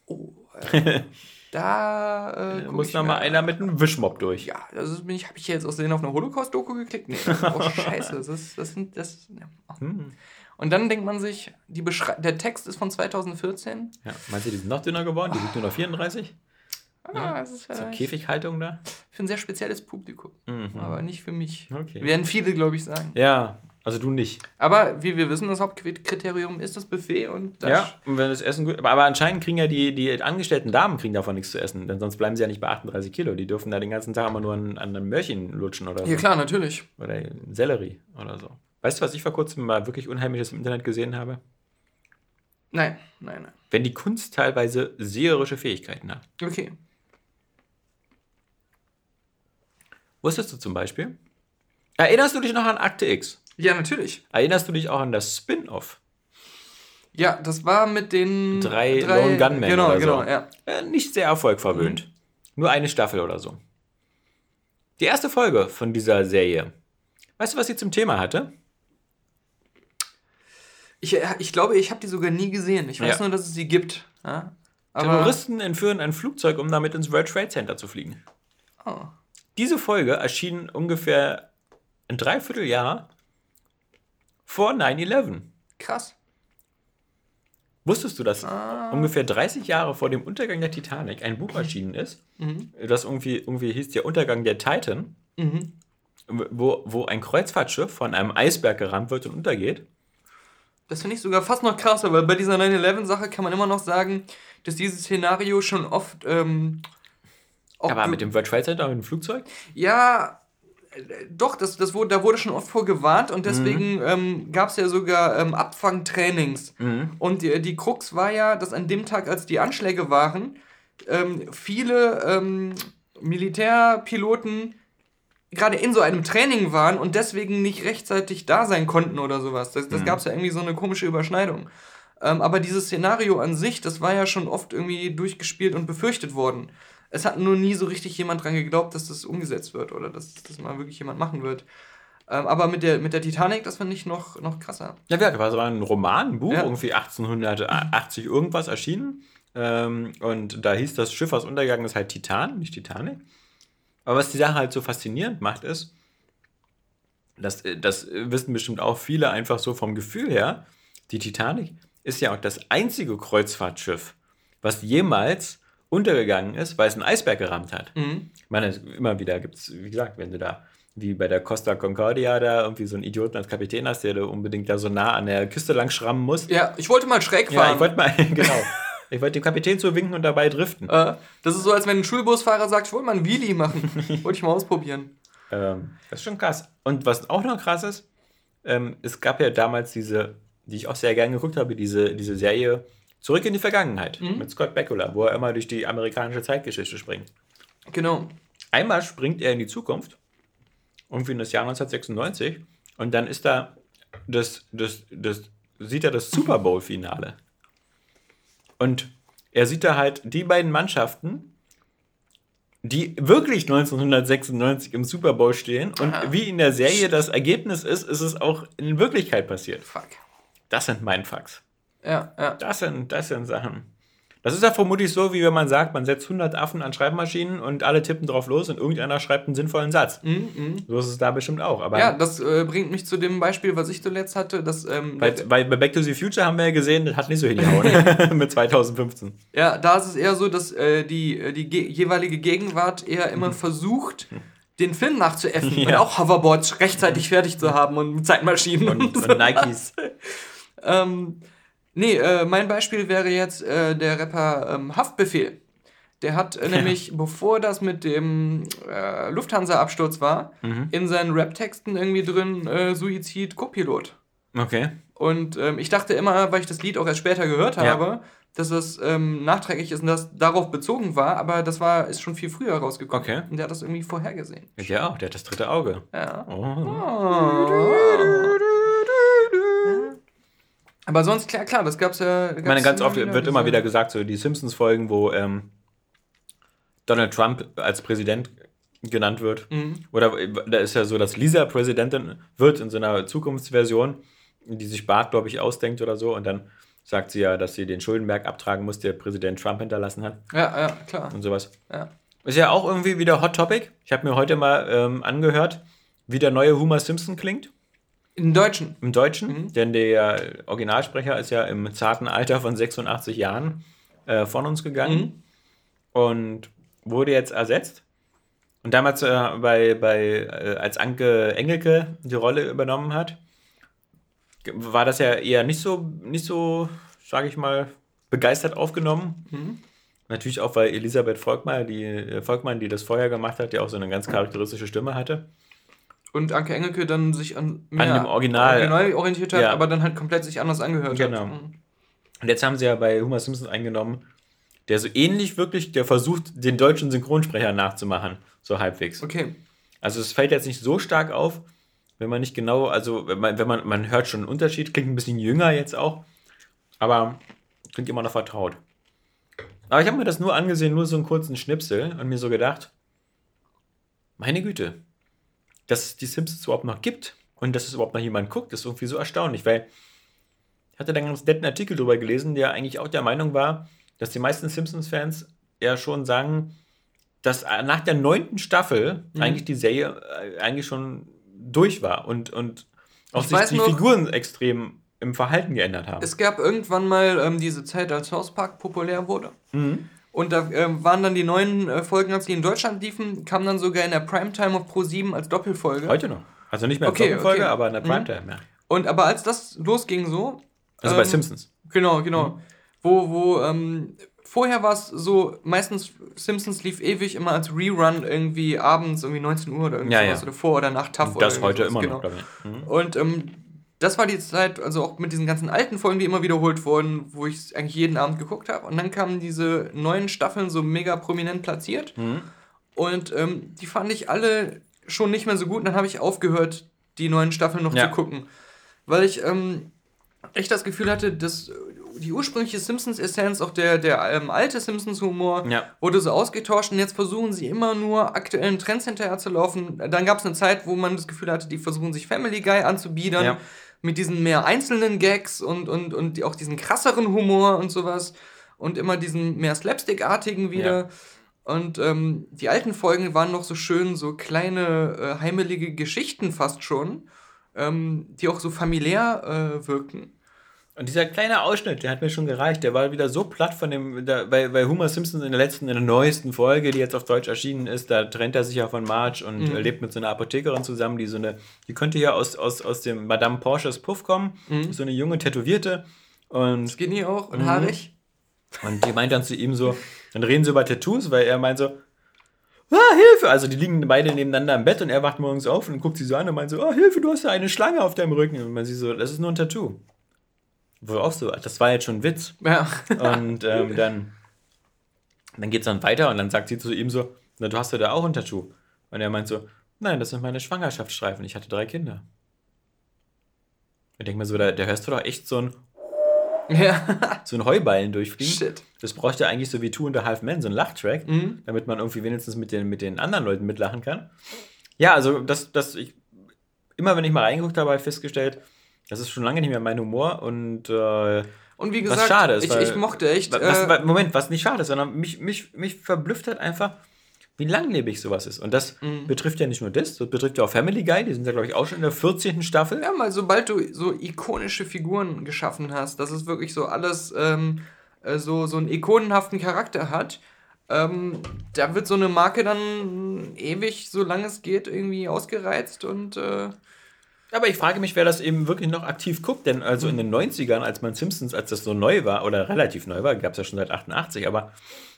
oh, äh, [LAUGHS] da äh, guck muss noch mal einer mit einem Wischmopp durch. Ja, das ist, bin ich, habe ich jetzt aus Versehen auf eine Holocaust-Doku geklickt? Nee. [LAUGHS] Oh, scheiße. Das ist, das sind, das, ja. Hm. Und dann denkt man sich, die Beschrei der Text ist von 2014. Ja. Meinst du, die sind noch dünner geworden? Die wiegt nur noch 34? Ah, es ist, So äh, Käfighaltung da? für ein sehr spezielles Publikum. Aber nicht für mich. Okay. Werden viele, glaube ich, sagen. Ja, also du nicht. Aber wie wir wissen, das Hauptkriterium ist das Buffet und das Ja, und wenn das Essen gut. Aber, aber anscheinend kriegen ja die, die angestellten Damen kriegen davon nichts zu essen, denn sonst bleiben sie ja nicht bei 38 Kilo. Die dürfen da den ganzen Tag immer nur an, an einem Möhrchen lutschen oder so. Ja, klar, natürlich. Oder Sellerie oder so. Weißt du, was ich vor kurzem mal wirklich Unheimliches im Internet gesehen habe? Nein, nein, nein. Wenn die Kunst teilweise seherische Fähigkeiten hat. Okay. Wusstest du zum Beispiel? Erinnerst du dich noch an Akte X? Ja, natürlich. Erinnerst du dich auch an das Spin-off? Ja, das war mit den Drei Lone Gunmen Genau, oder genau, so. ja. Äh, nicht sehr erfolgverwöhnt. Nur eine Staffel oder so. Die erste Folge von dieser Serie. Weißt du, was sie zum Thema hatte? Ich, äh, ich glaube, ich habe die sogar nie gesehen. Ich weiß Ja. nur, dass es sie gibt. Ja? Terroristen entführen ein Flugzeug, um damit ins World Trade Center zu fliegen. Oh, Diese Folge erschien ungefähr ein Dreivierteljahr vor 9-11. krass. Wusstest du, dass ungefähr 30 Jahre vor dem Untergang der Titanic ein Buch erschienen ist, das irgendwie, irgendwie hieß der Untergang der Titan, wo, wo ein Kreuzfahrtschiff von einem Eisberg gerammt wird und untergeht? Das finde ich sogar fast noch krasser, weil bei dieser 9-11-Sache kann man immer noch sagen, dass dieses Szenario schon oft. Ähm, Aber mit dem World Trade Center mit dem Flugzeug? Ja, doch, das, das wurde, da wurde schon oft vor gewarnt und deswegen ähm, gab es ja sogar ähm, Abfangtrainings. Und die, die Krux war ja, dass an dem Tag, als die Anschläge waren, ähm, viele ähm, Militärpiloten gerade in so einem Training waren und deswegen nicht rechtzeitig da sein konnten oder sowas. Das, das gab es ja irgendwie so eine komische Überschneidung. Ähm, aber dieses Szenario an sich, das war ja schon oft irgendwie durchgespielt und befürchtet worden. Es hat nur nie so richtig jemand dran geglaubt, dass das umgesetzt wird oder dass das mal wirklich jemand machen wird. Ähm, aber mit der, mit der Titanic, das fand ich noch, noch krasser. Ja, ja, das war ein Roman, ein Buch, Ja. irgendwie 1880 irgendwas erschienen. Ähm, und da hieß das Schiff, was untergegangen ist, halt Titan, nicht Titanic. Aber was die Sache halt so faszinierend macht, ist, das, äh, das wissen bestimmt auch viele einfach so vom Gefühl her, die Titanic ist ja auch das einzige Kreuzfahrtschiff, was jemals untergegangen ist, weil es einen Eisberg gerammt hat. Ich meine, immer wieder gibt es, wie gesagt, wenn du da, wie bei der Costa Concordia, da irgendwie so einen Idioten als Kapitän hast, der da unbedingt da so nah an der Küste lang schrammen muss. Ja, ich wollte mal schräg Ja, fahren. ich wollte mal, [LAUGHS] genau. Ich wollte dem Kapitän zuwinken und dabei driften. äh, das ist so, als wenn ein Schulbusfahrer sagt, ich wollte mal einen Wheelie machen. [LAUGHS] wollte ich mal ausprobieren. Ähm, das ist schon krass. Und was auch noch krass ist, ähm, es gab ja damals diese, die ich auch sehr gerne geguckt habe, diese, diese Serie Zurück in die Vergangenheit mit Scott Bakula, wo er immer durch die amerikanische Zeitgeschichte springt. Genau. Einmal springt er in die Zukunft, irgendwie in das Jahr 1996, und dann ist da das, das, das, sieht er das Super Bowl-Finale. Und er sieht da halt die beiden Mannschaften, die wirklich 1996 im Super Bowl stehen. Und Aha. wie in der Serie das Ergebnis ist, ist es auch in Wirklichkeit passiert. Fuck. Das sind Mindfucks. Ja, ja. Das sind, das sind Sachen. Das ist ja vermutlich so, wie wenn man sagt, man setzt 100 Affen an Schreibmaschinen und alle tippen drauf los und irgendeiner schreibt einen sinnvollen Satz. So ist es da bestimmt auch. Aber Mhm, Ja, das äh, bringt mich zu dem Beispiel, was ich zuletzt hatte. Dass, ähm, bei, bei, Back to the Future haben wir ja gesehen, das hat nicht so hingehauen [LAUGHS] [LAUGHS] mit 2015. ja, da ist es eher so, dass äh, die, äh, die ge jeweilige Gegenwart eher immer versucht, den Film nachzuäffen [LAUGHS] und Ja. auch Hoverboards rechtzeitig fertig zu haben und Zeitmaschinen Und, so. und Nikes. Ähm, nee, äh, mein Beispiel wäre jetzt äh, der Rapper ähm, Haftbefehl. Der hat äh, nämlich, bevor das mit dem äh, Lufthansa-Absturz war, Mhm. in seinen Rap-Texten irgendwie drin äh, Suizid Copilot. Okay. Und ähm, ich dachte immer, weil ich das Lied auch erst später gehört Ja. habe, dass es ähm, nachträglich ist und das darauf bezogen war, aber das war ist schon viel früher rausgekommen. Okay. Und der hat das irgendwie vorhergesehen. Ja, auch, der hat das dritte Auge. Ja. Oh. Aber sonst, klar, klar, das gab's ja. Ich meine, ganz oft wird immer wieder gesagt, so die Simpsons-Folgen, wo ähm, Donald Trump als Präsident genannt wird. Mhm. Oder äh, da ist ja so, dass Lisa Präsidentin wird in so einer Zukunftsversion, die sich Bart, glaube ich, ausdenkt oder so. Und dann sagt sie ja, dass sie den Schuldenberg abtragen muss, der Präsident Trump hinterlassen hat Ja, ja, klar. und sowas. Ja. Ist ja auch irgendwie wieder Hot Topic. Ich habe mir heute mal ähm, angehört, wie der neue Homer Simpson klingt. In Deutschen. Im Deutschen, denn der Originalsprecher ist ja im zarten Alter von 86 Jahren äh, von uns gegangen. Und wurde jetzt ersetzt. Und damals äh, bei, bei, äh, als Anke Engelke die Rolle übernommen hat, war das ja eher nicht so, nicht so, sage ich mal, begeistert aufgenommen. Mhm. Natürlich auch, weil Elisabeth Volkmann, die, äh, Volkmann, die das vorher gemacht hat, ja auch so eine ganz charakteristische Stimme hatte. Und Anke Engelke dann sich an, an dem Original, Original orientiert hat, ja. aber dann halt komplett sich anders angehört genau. hat. Genau. Und jetzt haben sie ja bei Homer Simpson eingenommen, der so ähnlich wirklich, der versucht, den deutschen Synchronsprecher nachzumachen, so halbwegs. Okay. Also es fällt jetzt nicht so stark auf, wenn man nicht genau, also wenn man, wenn man, man hört schon einen Unterschied, klingt ein bisschen jünger jetzt auch, aber klingt immer noch vertraut. Aber ich habe mir das nur angesehen, nur so einen kurzen Schnipsel und mir so gedacht, meine Güte, dass es die Simpsons überhaupt noch gibt und dass es überhaupt noch jemand guckt, ist irgendwie so erstaunlich, weil ich hatte da einen ganz netten Artikel drüber gelesen, der eigentlich auch der Meinung war, dass die meisten Simpsons-Fans ja schon sagen, dass nach der neunten Staffel mhm. eigentlich die Serie äh, eigentlich schon durch war und, und auch ich sich die noch, Figuren extrem im Verhalten geändert haben. Es gab irgendwann mal ähm, diese Zeit, als South Park populär wurde. Mhm. Und da äh, waren dann die neuen äh, Folgen, als die in Deutschland liefen, kamen dann sogar in der Primetime auf Pro 7 als Doppelfolge. Heute noch. Also nicht mehr als okay, Doppelfolge, okay. aber in der mhm. Primetime, mhm. ja. Und aber als das losging so. Also ähm, bei Simpsons. Genau, genau. Mhm. Wo, wo, ähm, vorher war es so, meistens Simpsons lief ewig immer als Rerun irgendwie abends, irgendwie 19 Uhr oder irgendwas ja, ja. oder vor oder nach TAF. Das heute immer genau. noch, glaube ich. Mhm. Und ähm, das war die Zeit, also auch mit diesen ganzen alten Folgen, die immer wiederholt wurden, wo ich eigentlich jeden Abend geguckt habe. Und dann kamen diese neuen Staffeln so mega prominent platziert. Mhm. Und ähm, die fand ich alle schon nicht mehr so gut. Und dann habe ich aufgehört, die neuen Staffeln noch ja. zu gucken. Weil ich ähm, echt das Gefühl hatte, dass die ursprüngliche Simpsons-Essenz, auch der, der ähm, alte Simpsons-Humor, ja. wurde so ausgetauscht und jetzt versuchen sie immer nur aktuellen Trends hinterher zu laufen. Dann gab es eine Zeit, wo man das Gefühl hatte, die versuchen sich Family Guy anzubiedern. Ja mit diesen mehr einzelnen Gags und, und, und auch diesen krasseren Humor und sowas und immer diesen mehr Slapstick-artigen wieder. Ja. Und ähm, die alten Folgen waren noch so schön, so kleine, äh, heimelige Geschichten fast schon, ähm, die auch so familiär äh, wirken. Und dieser kleine Ausschnitt, der hat mir schon gereicht. Der war wieder so platt von dem, der, bei, bei Homer Simpson in der letzten, in der neuesten Folge, die jetzt auf Deutsch erschienen ist, da trennt er sich ja von Marge und mhm. lebt mit so einer Apothekerin zusammen, die so eine, die könnte ja aus, aus, aus dem Madame Porsches Puff kommen, mhm. so eine junge Tätowierte. Und Skinny auch und haarig. Und die meint dann zu ihm so, dann reden sie über Tattoos, weil er meint so, ah, Hilfe! Also die liegen beide nebeneinander im Bett und er wacht morgens auf und guckt sie so an und meint so, ah, Hilfe, du hast ja eine Schlange auf deinem Rücken. Und man sieht so, das ist nur ein Tattoo. Wo auch so, das war jetzt schon ein Witz. Ja. Und ähm, dann, dann geht es dann weiter und dann sagt sie zu ihm so, na, du hast ja da auch ein Tattoo. Und er meint so, nein, das sind meine Schwangerschaftsstreifen. Ich hatte drei Kinder. Ich denke mir so, da, da hörst du doch echt so ein ja. so ein Heuballen durchfliegen. Shit. Das bräuchte eigentlich so wie Two and a Half Men, so ein Lachtrack, mhm. damit man irgendwie wenigstens mit den, mit den anderen Leuten mitlachen kann. Ja, also das, das ich, immer wenn ich mal reingeguckt habe, habe ich festgestellt, das ist schon lange nicht mehr mein Humor und äh, und wie gesagt, was schade ist, ich, weil, ich mochte echt. Was, äh, Moment, was nicht schade ist, sondern mich, mich, mich verblüfft halt einfach, wie langlebig sowas ist. Und das mhm. betrifft ja nicht nur das, das betrifft ja auch Family Guy, die sind ja, glaube ich, auch schon in der 14. Staffel. Ja, mal sobald du so ikonische Figuren geschaffen hast, dass es wirklich so alles ähm, äh, so, so einen ikonenhaften Charakter hat, ähm, da wird so eine Marke dann ewig, solange es geht, irgendwie ausgereizt und. Äh, aber ich frage mich, wer das eben wirklich noch aktiv guckt, denn also in den 90ern, als man Simpsons, als das so neu war, oder relativ neu war, gab es ja schon seit 88, aber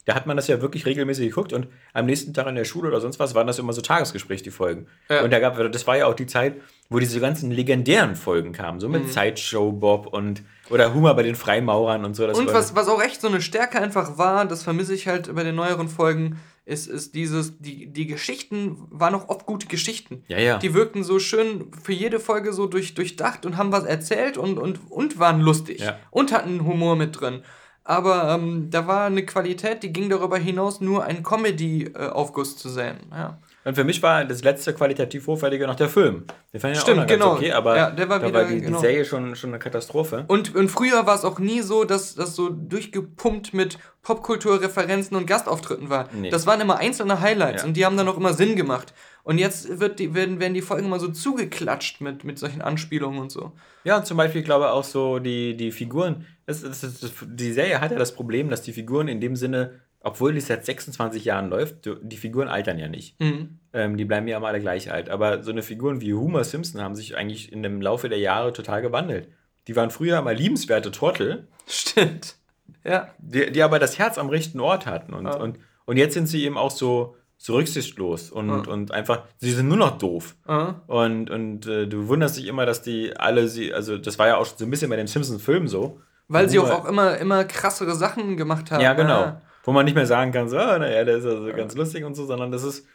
da hat man das ja wirklich regelmäßig geguckt und am nächsten Tag in der Schule oder sonst was waren das immer so Tagesgespräche, die Folgen. Ja. Und da gab, das war ja auch die Zeit, wo diese ganzen legendären Folgen kamen, so mit mhm. Sideshow Bob und oder Humor bei den Freimaurern und so. und was, was auch echt so eine Stärke einfach war, das vermisse ich halt bei den neueren Folgen, ist, ist dieses, die, die Geschichten waren auch oft gute Geschichten. Ja, ja. Die wirkten so schön für jede Folge so durch, durchdacht und haben was erzählt und, und, und waren lustig. Ja. Und hatten Humor mit drin. Aber ähm, da war eine Qualität, die ging darüber hinaus, nur ein Comedy-Aufguss zu sein. Ja. Und für mich war das letzte qualitativ hochwertige noch der Film. Den fand ich Stimmt, auch noch genau. okay, aber ja, der war da wieder, war die, genau. die, Serie schon, schon eine Katastrophe. Und, und früher war es auch nie so, dass das so durchgepumpt mit Popkulturreferenzen und Gastauftritten war. Nee. Das waren immer einzelne Highlights ja. und die haben dann auch immer Sinn gemacht. Und jetzt wird die, werden, werden die Folgen immer so zugeklatscht mit, mit solchen Anspielungen und so. Ja, und zum Beispiel, ich glaube auch so die, die Figuren. Das, das, das, die Serie hat ja das Problem, dass die Figuren in dem Sinne obwohl die seit 26 Jahren läuft, die Figuren altern ja nicht. Mhm. Ähm, die bleiben ja immer alle gleich alt. Aber so eine Figuren wie Homer Simpson haben sich eigentlich in dem Laufe der Jahre total gewandelt. Die waren früher mal liebenswerte Trottel, Stimmt. Ja. die, die aber das Herz am rechten Ort hatten. Und, Ja. und, und jetzt sind sie eben auch so, so rücksichtslos und, Ja. und einfach, sie sind nur noch doof. Äh. Und, und äh, du wunderst dich immer, dass die alle sie, also das war ja auch so ein bisschen bei den Simpsons-Filmen so. Weil sie auch, auch immer, immer krassere Sachen gemacht haben. Ja, genau. Wo man nicht mehr sagen kann, so, ah, naja, der ist also ganz lustig und so, sondern das ist,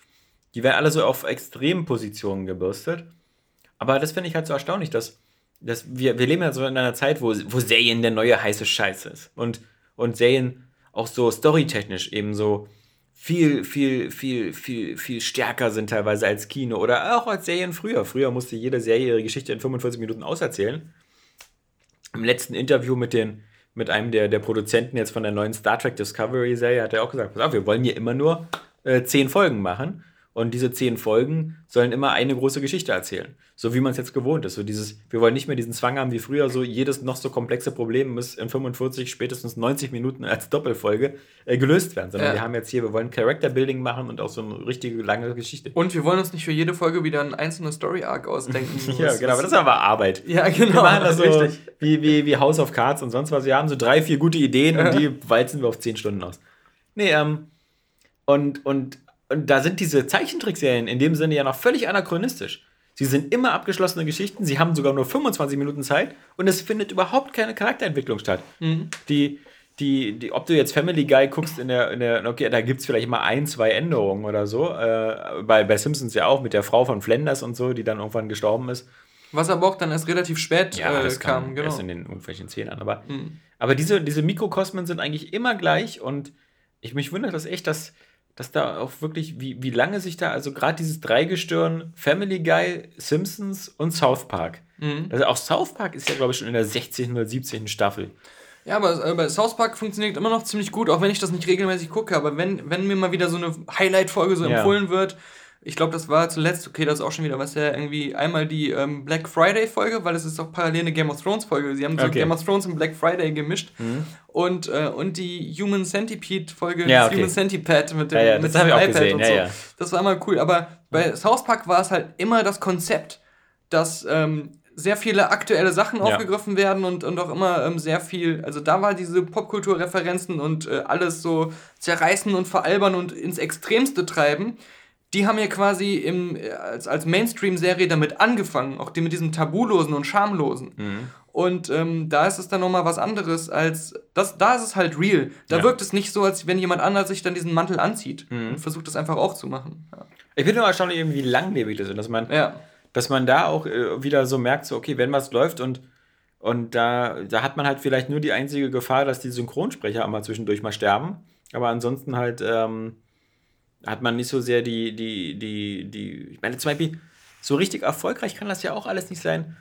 die werden alle so auf Extrempositionen gebürstet. Aber das finde ich halt so erstaunlich, dass, dass wir, wir leben ja so in einer Zeit, wo, wo Serien der neue heiße Scheiß ist. Und, und Serien auch so storytechnisch eben so viel, viel, viel, viel, viel stärker sind teilweise als Kino oder auch als Serien früher. Früher musste jede Serie ihre Geschichte in 45 Minuten auserzählen. Im letzten Interview mit, den, mit einem der, der Produzenten jetzt von der neuen Star Trek Discovery Serie hat er auch gesagt, pass auf, wir wollen hier immer nur äh, zehn Folgen machen. Und diese zehn Folgen sollen immer eine große Geschichte erzählen. So wie man es jetzt gewohnt ist. So dieses, wir wollen nicht mehr diesen Zwang haben wie früher, so jedes noch so komplexe Problem muss in 45, spätestens 90 Minuten als Doppelfolge äh, gelöst werden. Sondern Ja. wir haben jetzt hier, wir wollen Character Building machen und auch so eine richtige lange Geschichte. Und wir wollen uns nicht für jede Folge wieder ein einzelnes Story-Arc ausdenken. [LAUGHS] ja, Was- genau, aber das ist aber Arbeit. Ja, Wir genau. machen das so richtig. wie, wie, wie House of Cards und sonst was. Wir haben so drei, vier gute Ideen und die walzen wir auf zehn Stunden aus. Nee, ähm, und, und, und da sind diese Zeichentrickserien in dem Sinne ja noch völlig anachronistisch. Sie sind immer abgeschlossene Geschichten, sie haben sogar nur 25 Minuten Zeit und es findet überhaupt keine Charakterentwicklung statt. Die, die, die, ob du jetzt Family Guy guckst in der, in der okay, da gibt es vielleicht mal ein, zwei Änderungen oder so. Äh, bei, bei Simpsons ja auch mit der Frau von Flanders und so, die dann irgendwann gestorben ist. Was aber auch dann erst relativ spät Ja, äh, kam, genau. erst in den irgendwelchen Szenen an. Aber, Mhm. aber diese, diese Mikrokosmen sind eigentlich immer gleich und ich mich wundert das echt, dass, dass da auch wirklich, wie, wie lange sich da, also gerade dieses Dreigestirn Family Guy, Simpsons und South Park. Mhm. Also auch South Park ist ja, glaube ich, schon in der 16. oder 17. Staffel. Ja, aber äh, bei South Park funktioniert immer noch ziemlich gut, auch wenn ich das nicht regelmäßig gucke. Aber wenn, wenn mir mal wieder so eine Highlight-Folge so Ja. empfohlen wird, ich glaube, das war zuletzt, okay, das ist auch schon wieder was, ja, irgendwie einmal die ähm, Black Friday-Folge, weil es ist auch parallel eine Game of Thrones-Folge. Sie haben so Okay. Game of Thrones und Black Friday gemischt. Mhm. Und, äh, und die Human Centipede-Folge, Ja, das okay. Human Centipede mit dem, Ja, ja, das mit diesem auch gesehen, ja, ja. Das war immer cool. Aber bei South Park war es halt immer das Konzept, dass ähm, sehr viele aktuelle Sachen aufgegriffen werden und, und auch immer ähm, sehr viel, also da war diese Popkulturreferenzen und äh, alles so zerreißen und veralbern und ins Extremste treiben. Die haben ja quasi im, äh, als, als Mainstream-Serie damit angefangen, auch die mit diesem Tabulosen und Schamlosen. Mhm. Und ähm, da ist es dann nochmal was anderes als. Das, da ist es halt real. Da Ja. wirkt es nicht so, als wenn jemand anders sich dann diesen Mantel anzieht Mhm. und versucht das einfach auch zu machen. Ja. Ich bin nur erstaunlich, wie langlebig das ist. Dass man, ja. dass man da auch äh, wieder so merkt, so, okay, wenn was läuft und, und da, da hat man halt vielleicht nur die einzige Gefahr, dass die Synchronsprecher einmal zwischendurch mal sterben. Aber ansonsten halt ähm, hat man nicht so sehr die, die, die, die, ich meine, zum Beispiel, so richtig erfolgreich kann das ja auch alles nicht sein.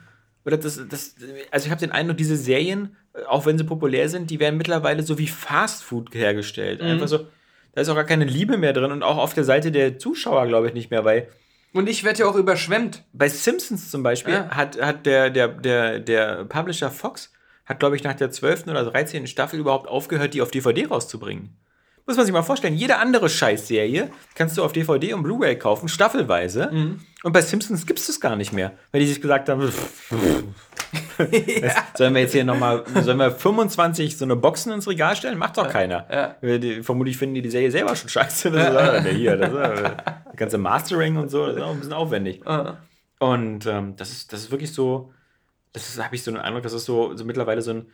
Oder das, das, also ich habe den Eindruck, diese Serien, auch wenn sie populär sind, die werden mittlerweile so wie Fast Food hergestellt. Mhm. Einfach so, da ist auch gar keine Liebe mehr drin und auch auf der Seite der Zuschauer, glaube ich, nicht mehr, weil Und ich werde ja auch überschwemmt. bei Simpsons zum Beispiel Ja. hat, hat der, der, der, der Publisher Fox, hat, glaube ich, nach der 12. oder 13. Staffel überhaupt aufgehört, die auf DVD rauszubringen. Muss man sich mal vorstellen, jede andere Scheißserie kannst du auf DVD und Blu-ray kaufen, staffelweise. Mhm. Und bei Simpsons gibt es das gar nicht mehr, weil die sich gesagt haben, [LAUGHS] sollen wir jetzt hier nochmal, sollen wir 25 so eine Boxen ins Regal stellen? Macht doch keiner. Ja. Vermutlich finden die die Serie selber schon scheiße. Das ist, ah, hier, das, ist, das [LAUGHS] ganze Mastering und so, das ist auch ein bisschen aufwendig. Und ähm, das, ist, das ist wirklich so, das habe ich so den Eindruck, das ist so, so mittlerweile so ein,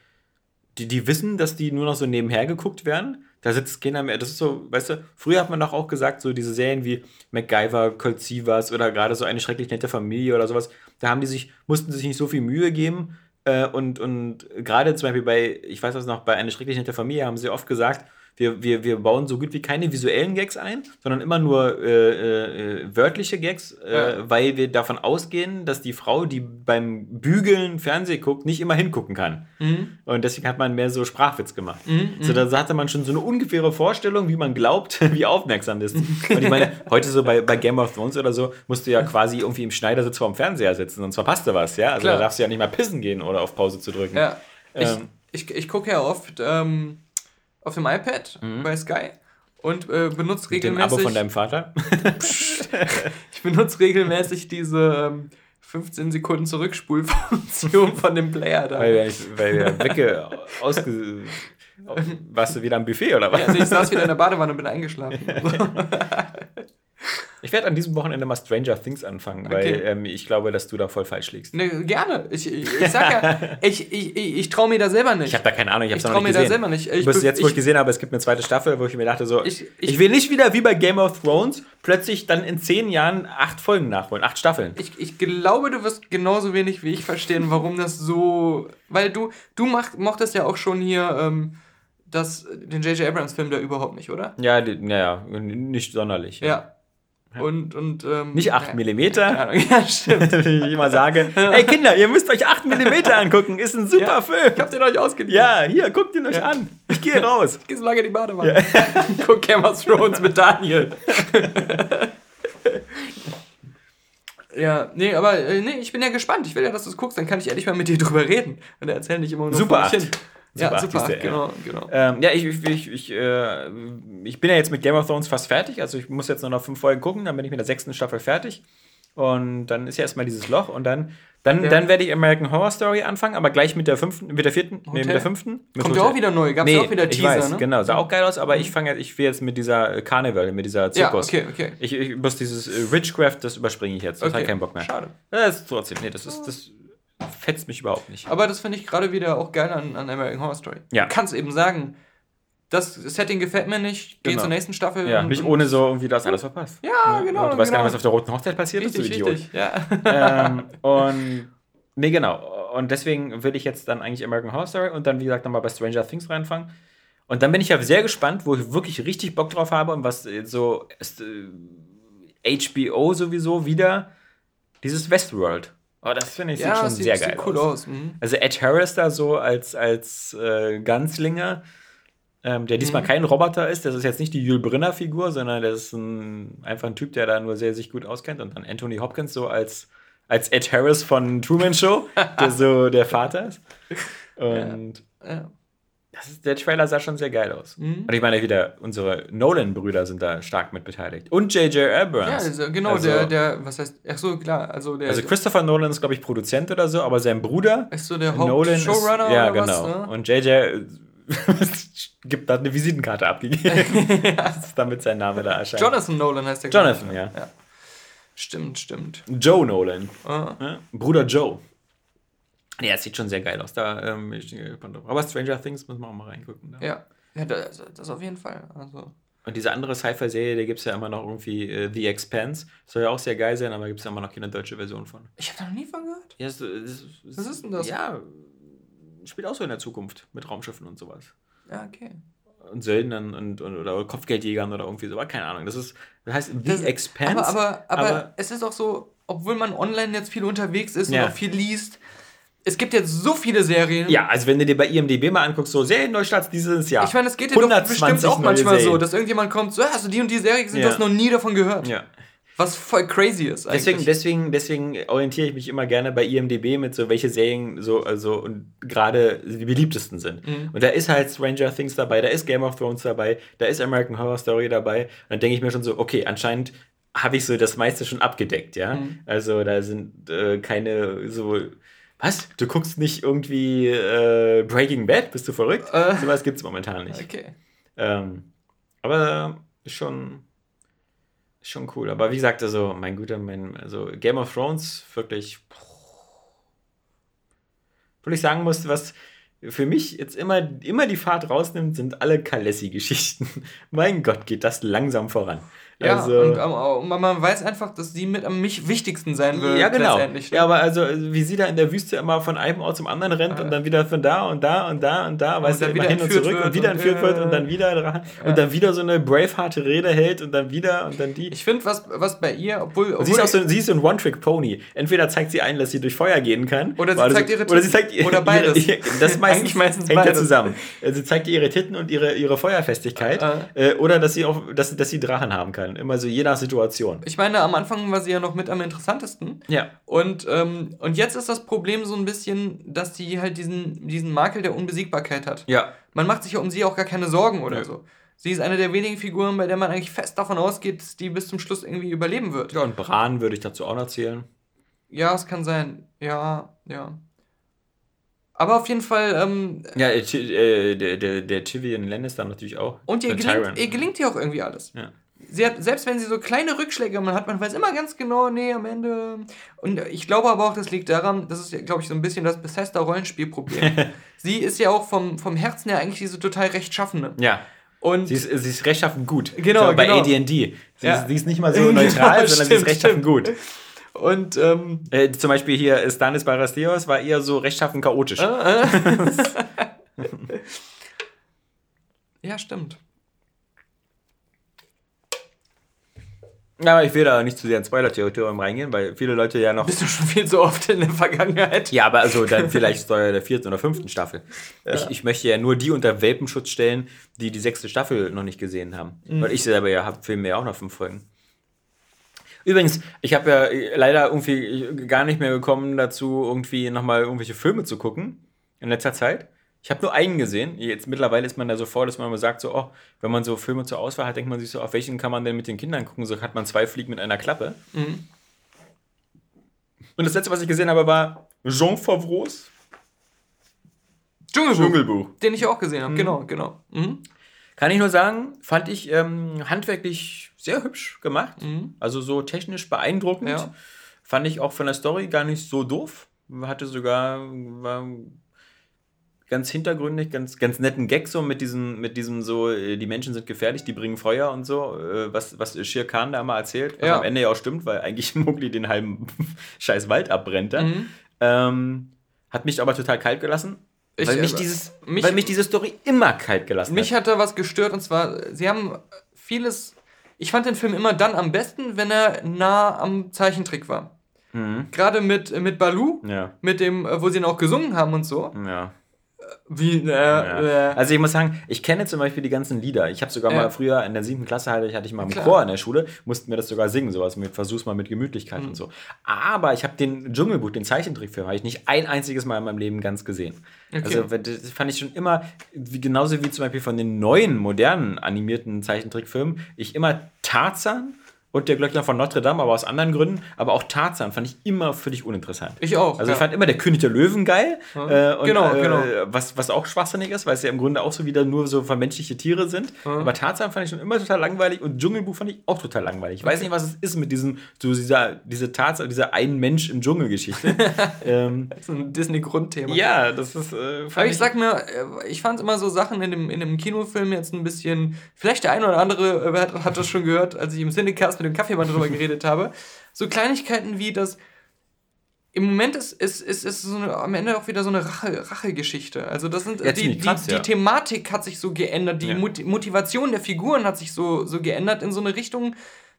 die, die wissen, dass die nur noch so nebenher geguckt werden. Da sitzt keiner mehr. Das ist so, weißt du, früher hat man doch auch gesagt, so diese Serien wie MacGyver, Colt Sievers oder gerade so eine schrecklich nette Familie oder sowas, da haben die sich, mussten sich nicht so viel Mühe geben. Äh, und, und gerade zum Beispiel bei, ich weiß das noch, bei eine schrecklich nette Familie haben sie oft gesagt, wir, wir, wir bauen so gut wie keine visuellen Gags ein, sondern immer nur äh, äh, wörtliche Gags, äh, Ja. weil wir davon ausgehen, dass die Frau, die beim Bügeln Fernsehen guckt, nicht immer hingucken kann. Mhm. Und deswegen hat man mehr so Sprachwitz gemacht. Mhm, So, da hatte man schon so eine ungefähre Vorstellung, wie man glaubt, [LAUGHS] wie aufmerksam das ist. Und ich meine, heute so bei, bei Game of Thrones oder so, musst du ja quasi irgendwie im Schneidersitz vorm Fernseher sitzen, sonst verpasst du was, ja? Also Klar. da darfst du ja nicht mal pissen gehen oder auf Pause zu drücken. Ja. Ich, Ähm. ich, ich gucke ja oft ähm, auf dem iPad Mhm. bei Sky. und äh, benutze Mit dem regelmäßig. Abo von deinem Vater? [LAUGHS] ich benutze regelmäßig diese ähm, 15 Sekunden Zurückspulfunktion von dem Player da. weil, wir- weil wir [LAUGHS] wegge... ausge... Warst du wieder am Buffet oder was? Ja, also ich saß wieder in der Badewanne und bin eingeschlafen. [LAUGHS] Ich werde an diesem Wochenende mal Stranger Things anfangen, weil Okay. ähm, ich glaube, dass du da voll falsch liegst. ne, gerne. Ich, ich, ich sag ja, [LAUGHS] ich, ich, ich, ich traue mir da selber nicht. Ich habe da keine Ahnung, ich habe Ich es noch nicht mir da gesehen. selber nicht. Ich Bis jetzt, wo ich ich- gesehen habe, es gibt eine zweite Staffel, wo ich mir dachte so, ich, Ich- ich, ich- will nicht wieder wie bei Game of Thrones plötzlich dann in zehn Jahren acht Folgen nachholen, acht Staffeln. Ich, ich glaube, du wirst genauso wenig wie ich verstehen, warum das so. Weil du, du mach, mochtest ja auch schon hier ähm, das, den J.J. Abrams-Film da überhaupt nicht, oder? Ja, naja, nicht sonderlich. Ja. Und, und, ähm, Nicht 8 ja, Millimeter. keine Ahnung. Ja, stimmt. [LAUGHS] Wie ich immer sage, ey Kinder, ihr müsst euch 8 Millimeter angucken, ist ein super Ja, Film. Ich hab den euch ausgeliehen. Ja, hier, guckt ihn euch Ja. an. Ich gehe raus. Geh so lange in die Badewanne. [LAUGHS] Guck Game of Thrones mit Daniel. [LAUGHS] ja, nee, aber äh, nee, ich bin ja gespannt. Ich will ja, dass du es guckst, dann kann ich ehrlich mal mit dir drüber reden. Und erzähl nicht immer nur Super vor hin. Ja, Super super, acht, genau, genau. Ähm, ja, ich, ich, ich, ich, äh, ich bin ja jetzt mit Game of Thrones fast fertig. Also ich muss jetzt nur noch fünf Folgen gucken, dann bin ich mit der sechsten Staffel fertig. Und dann ist ja erstmal dieses Loch und dann, dann, Ja. dann werde ich American Horror Story anfangen, aber gleich mit der fünften, mit der vierten, nee, mit der fünften. Mit Kommt ja auch wieder neu, gab's ja auch wieder ich Teaser, weiß, ne? Genau, sah auch geil aus, aber ich fange jetzt, ich will jetzt mit dieser äh, Carnival, mit dieser Ja, Zirkus. okay, okay. Ich, ich muss dieses äh, Witchcraft, das überspringe ich jetzt. Das okay. hat keinen Bock mehr. Schade. Das ist trotzdem, nee, das ist, das fetzt mich überhaupt nicht. Aber das finde ich gerade wieder auch geil an, an American Horror Story. Ja. Du kannst eben sagen, das Setting gefällt mir nicht, geh Genau. zur nächsten Staffel. Ja, und- nicht ohne so irgendwie, du hast alles verpasst. Ja, Ne? genau, Und du weißt gar genau. nicht, was auf der roten Hochzeit passiert ist, Richtig, du Idiot. richtig. Ja. ähm, und nee, genau. Und deswegen will ich jetzt dann eigentlich American Horror Story und dann, wie gesagt, nochmal bei Stranger Things reinfangen. Und dann bin ich ja sehr gespannt, wo ich wirklich richtig Bock drauf habe und was äh, so ist, äh, HBO sowieso wieder dieses Westworld. Oh, das finde ich sieht ja, schon es sieht, sehr sieht geil cool aus. aus. Mhm. Also Ed Harris da so als, als äh, Ganzlinger, ähm, der Mhm. diesmal kein Roboter ist. Das ist jetzt nicht die Jules Brynner-Figur, sondern das ist ein, einfach ein Typ, der da nur sehr sich gut auskennt. Und dann Anthony Hopkins so als, als Ed Harris von Truman Show, der [LAUGHS] so der Vater ist. Und Ja. das ist, der Trailer sah schon sehr geil aus. Mhm. Und ich meine wieder, unsere Nolan-Brüder sind da stark mit beteiligt. Und J.J. Abrams. Ja, also genau, Also- der, der, was heißt, ach so, klar, also der, Also Christopher Nolan ist, glaube ich, Produzent oder so, aber sein Bruder ist so der Hauptshowrunner ja, genau. was? Ne? Und JJ [LAUGHS] gibt da eine Visitenkarte abgegeben. [LAUGHS] damit sein Name da erscheint. Jonathan Nolan heißt der. Jonathan, ja. ja. Stimmt, stimmt. Joe Nolan. Ah. Ja? Bruder Joe. Ja, es sieht schon sehr geil aus. Da, ähm, ich bin gespannt drauf. Aber Stranger Things müssen wir auch mal reingucken. Da. Ja, ja das, das auf jeden Fall. Also, Und diese andere Sci-Fi-Serie, da gibt es ja immer noch irgendwie äh, The Expanse. Soll ja auch sehr geil sein, aber gibt es ja immer noch keine deutsche Version von. ich habe da noch nie von gehört. Ja, das, das, Was ist denn das? Ja, spielt auch so in der Zukunft mit Raumschiffen und sowas. Ja, okay. und Söldnern und, und oder Kopfgeldjägern oder irgendwie so, aber keine Ahnung. Das ist, das heißt The Das- Expanse. Aber, aber, aber, aber- es ist auch so, obwohl man online jetzt viel unterwegs ist Ja. und auch viel liest, es gibt jetzt so viele Serien. ja, also wenn du dir bei IMDb mal anguckst, so Serienneustarts dieses Jahr. Ich meine, es geht dir doch bestimmt auch manchmal so, Serien. dass irgendjemand kommt, so, "Ja, hast du die und die Serie gesehen, Ja. du hast noch nie davon gehört. Ja. Was voll crazy ist eigentlich. Deswegen, deswegen, deswegen orientiere ich mich immer gerne bei IMDb mit so, welche Serien so, also und gerade die beliebtesten sind. Mhm. Und da ist halt Stranger Things dabei, da ist Game of Thrones dabei, da ist American Horror Story dabei. Und dann denke ich mir schon so, okay, anscheinend habe ich so das meiste schon abgedeckt, ja. Mhm. Also da sind äh, keine so. Was? Du guckst nicht irgendwie äh, Breaking Bad? Bist du verrückt? Äh. So was gibt es momentan nicht. okay. Ähm, aber ist schon, schon cool. Aber wie gesagt, also, mein guter, mein, also Game of Thrones, wirklich, wo ich sagen muss, was für mich jetzt immer, immer die Fahrt rausnimmt, sind alle Kalessi-Geschichten. [LAUGHS] mein Gott, geht das langsam voran. Ja, also, und, ähm, und man, weiß einfach, dass die mit am mich wichtigsten sein wird. ja, genau. ne? Ja, aber also, wie sie da in der Wüste immer von einem Ort zum anderen rennt Ja. und dann wieder von da und da und da und da, weißt du, dann immer wieder hin und zurück und wieder und, entführt wird äh, und dann wieder dran ja. und dann wieder so eine Braveheart Rede hält und dann wieder und dann die. Ich finde, was, was bei ihr, obwohl. Und sie ist obwohl auch so, sie ist so ein One-Trick-Pony. Entweder zeigt sie ein, dass sie durch Feuer gehen kann. Oder sie zeigt so- ihre Oder sie Titten. zeigt ihr- Oder beides. [LAUGHS] Ihre, das [LAUGHS] meistens, meistens hängt ja beides. zusammen. Also Sie zeigt ihr ihre Titten und ihre, ihre Feuerfestigkeit. Äh, oder dass sie auch, dass, dass sie Drachen haben kann. Immer so je nach Situation. ich meine, am Anfang war sie ja noch mit am interessantesten. Ja. Und, ähm, und jetzt ist das Problem so ein bisschen, dass sie halt diesen, diesen Makel der Unbesiegbarkeit hat. Ja. Man macht sich ja um sie auch gar keine Sorgen oder Nö. so. Sie ist eine der wenigen Figuren, bei der man eigentlich fest davon ausgeht, dass die bis zum Schluss irgendwie überleben wird. Ja, und Bran würde ich dazu auch noch zählen. Ja, es kann sein. Ja, ja. Aber auf jeden Fall. Ähm, ja, äh, äh, der, der, der Tyrion Lannister natürlich auch. Und ihr gelingt, ihr gelingt ihr auch irgendwie alles. Ja. Sie hat, selbst wenn sie so kleine Rückschläge man hat, man weiß immer ganz genau, nee, am Ende. Und ich glaube aber auch, das liegt daran, das ist, glaube ich, so ein bisschen das Bethesda-Rollenspielproblem. [LAUGHS] sie ist ja auch vom, vom Herzen her eigentlich diese total rechtschaffende. Ja. Und sie ist, sie ist rechtschaffen gut. Genau. Bei genau. ADD. Sie, ja. ist, sie ist nicht mal so neutral, sondern sie ist rechtschaffen gut. Und ähm, äh, zum Beispiel hier Stanis Baratheos war eher so rechtschaffen chaotisch. Äh, äh. [LAUGHS] [LAUGHS] ja, stimmt. Aber ich will da nicht zu sehr in Spoiler-Territorium reingehen, weil viele Leute ja noch. Bist du schon viel so oft in der Vergangenheit? Ja, aber also dann vielleicht Steuer der vierten oder fünften Staffel. Ja. Ich, ich möchte ja nur die unter Welpenschutz stellen, die die sechste Staffel noch nicht gesehen haben. Mhm. Weil ich selber ja habe Filme ja auch noch fünf Folgen. Übrigens, ich habe ja leider irgendwie gar nicht mehr gekommen dazu, irgendwie nochmal irgendwelche Filme zu gucken in letzter Zeit. Ich habe nur einen gesehen. Jetzt mittlerweile ist man da so vor, dass man immer sagt, so, oh, wenn man so Filme zur Auswahl hat, denkt man sich so, auf welchen kann man denn mit den Kindern gucken? So hat man zwei Fliegen mit einer Klappe. Mhm. Und das letzte, was ich gesehen habe, war Jean Favreau's Dschungelbuch. Dschungelbuch. Den ich auch gesehen habe, mhm. genau, genau. Mhm. Kann ich nur sagen, fand ich ähm, handwerklich sehr hübsch gemacht. Mhm. Also so technisch beeindruckend. Ja. Fand ich auch von der Story gar nicht so doof. Hatte sogar, war ganz hintergründig, ganz, ganz netten Gag so mit diesem, mit diesem so, äh, die Menschen sind gefährlich, die bringen Feuer und so, äh, was, was Shir Khan da mal erzählt, was ja. am Ende ja auch stimmt, weil eigentlich [LAUGHS] Mowgli den halben [LAUGHS] scheiß Wald abbrennt Mhm. Ähm, hat mich aber total kalt gelassen. Ich, weil, mich dieses, mich, weil mich diese Story immer kalt gelassen mich hat. Mich hat da was gestört und zwar, sie haben vieles. Ich fand den Film immer dann am besten, wenn er nah am Zeichentrick war. Mhm. Gerade mit, mit Balu, ja. mit dem, äh, wo sie ihn auch gesungen haben und so. Ja. Wie, äh, ja. Also ich muss sagen, ich kenne zum Beispiel die ganzen Lieder. Ich habe sogar ja. mal früher in der siebten Klasse hatte ich, hatte ich mal einen Chor in der Schule, mussten wir das sogar singen, sowas mit Versuch's mal mit Gemütlichkeit mhm. und so. Aber ich habe den Dschungelbuch, den Zeichentrickfilm, habe ich nicht ein einziges Mal in meinem Leben ganz gesehen. Okay. Also das fand ich schon immer, wie, genauso wie zum Beispiel von den neuen, modernen animierten Zeichentrickfilmen, ich immer Tarzan und der Glöckner von Notre Dame, aber aus anderen Gründen. Aber auch Tarzan fand ich immer völlig uninteressant. Ich auch. Also ich fand immer der König der Löwen geil. Ja. Äh, und, genau, äh, genau. Was, was auch schwachsinnig ist, weil es ja im Grunde auch so wieder nur so vermenschliche Tiere sind. Ja. Aber Tarzan fand ich schon immer total langweilig und Dschungelbuch fand ich auch total langweilig. Ich weiß nicht, was es ist mit diesem, so dieser, diese Tarzan, dieser ein Mensch im Dschungel-Geschichte. [LAUGHS] ähm, das ist ein Disney-Grundthema. Ja, das ist. Äh, aber ich, ich sag mir, äh, ich fand immer so Sachen in dem, in dem Kinofilm jetzt ein bisschen. Vielleicht der eine oder andere äh, hat, hat das schon gehört, als ich im Cinecast mit dem Kaffeemann drüber [LAUGHS] geredet habe. So Kleinigkeiten wie das. Im Moment ist, ist, ist, ist so eine, am Ende auch wieder so eine Rache, Rache-Geschichte. Also das sind ja, die, krass, die, ja. die Thematik hat sich so geändert, die ja. Motivation der Figuren hat sich so, so geändert in so eine Richtung,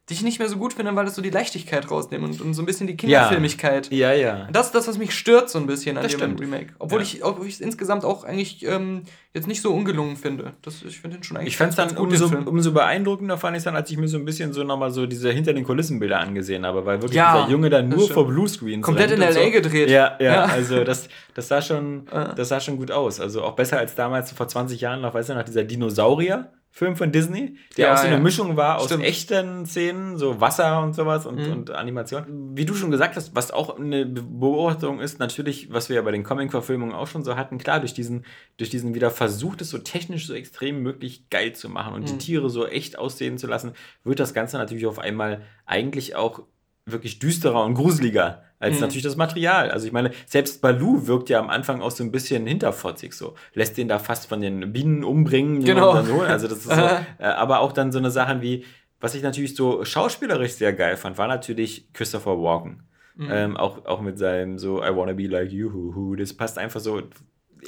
die ich nicht mehr so gut finde, weil das so die Leichtigkeit rausnimmt und, und so ein bisschen die Kinderfilmigkeit. Ja, ja. ja. Das ist das, was mich stört so ein bisschen an das dem stimmt. Remake. Obwohl ja. ich es insgesamt auch eigentlich ähm, jetzt nicht so ungelungen finde. Das, ich finde den schon eigentlich Ich fand es dann umso, umso beeindruckender, fand ich es dann, als ich mir so ein bisschen so nochmal so diese hinter den Kulissenbilder angesehen habe, weil wirklich ja, dieser Junge dann nur vor Bluescreens Komplett in L.A. So. gedreht. Ja, ja, ja, also das, das, sah schon, das sah schon gut aus. Also auch besser als damals vor 20 Jahren noch, weißt du, nach dieser Dinosaurier. Film von Disney, der ja, auch so eine ja. Mischung war aus Stimmt. echten Szenen, so Wasser und sowas und, mhm. und Animation. Wie du schon gesagt hast, was auch eine Beobachtung ist, natürlich, was wir ja bei den Comic-Verfilmungen auch schon so hatten, klar, durch diesen, durch diesen wieder Versuch, das so technisch so extrem möglich geil zu machen und mhm. die Tiere so echt aussehen zu lassen, wird das Ganze natürlich auf einmal eigentlich auch wirklich düsterer und gruseliger als mhm. natürlich das Material. Also ich meine, selbst Baloo wirkt ja am Anfang auch so ein bisschen hinterfotzig so. Lässt den da fast von den Bienen umbringen. Genau. So. Also das ist so, äh, aber auch dann so eine Sachen wie, was ich natürlich so schauspielerisch sehr geil fand, war natürlich Christopher Walken. Mhm. Ähm, auch, auch mit seinem so I wanna be like you, hu, hu. das passt einfach so.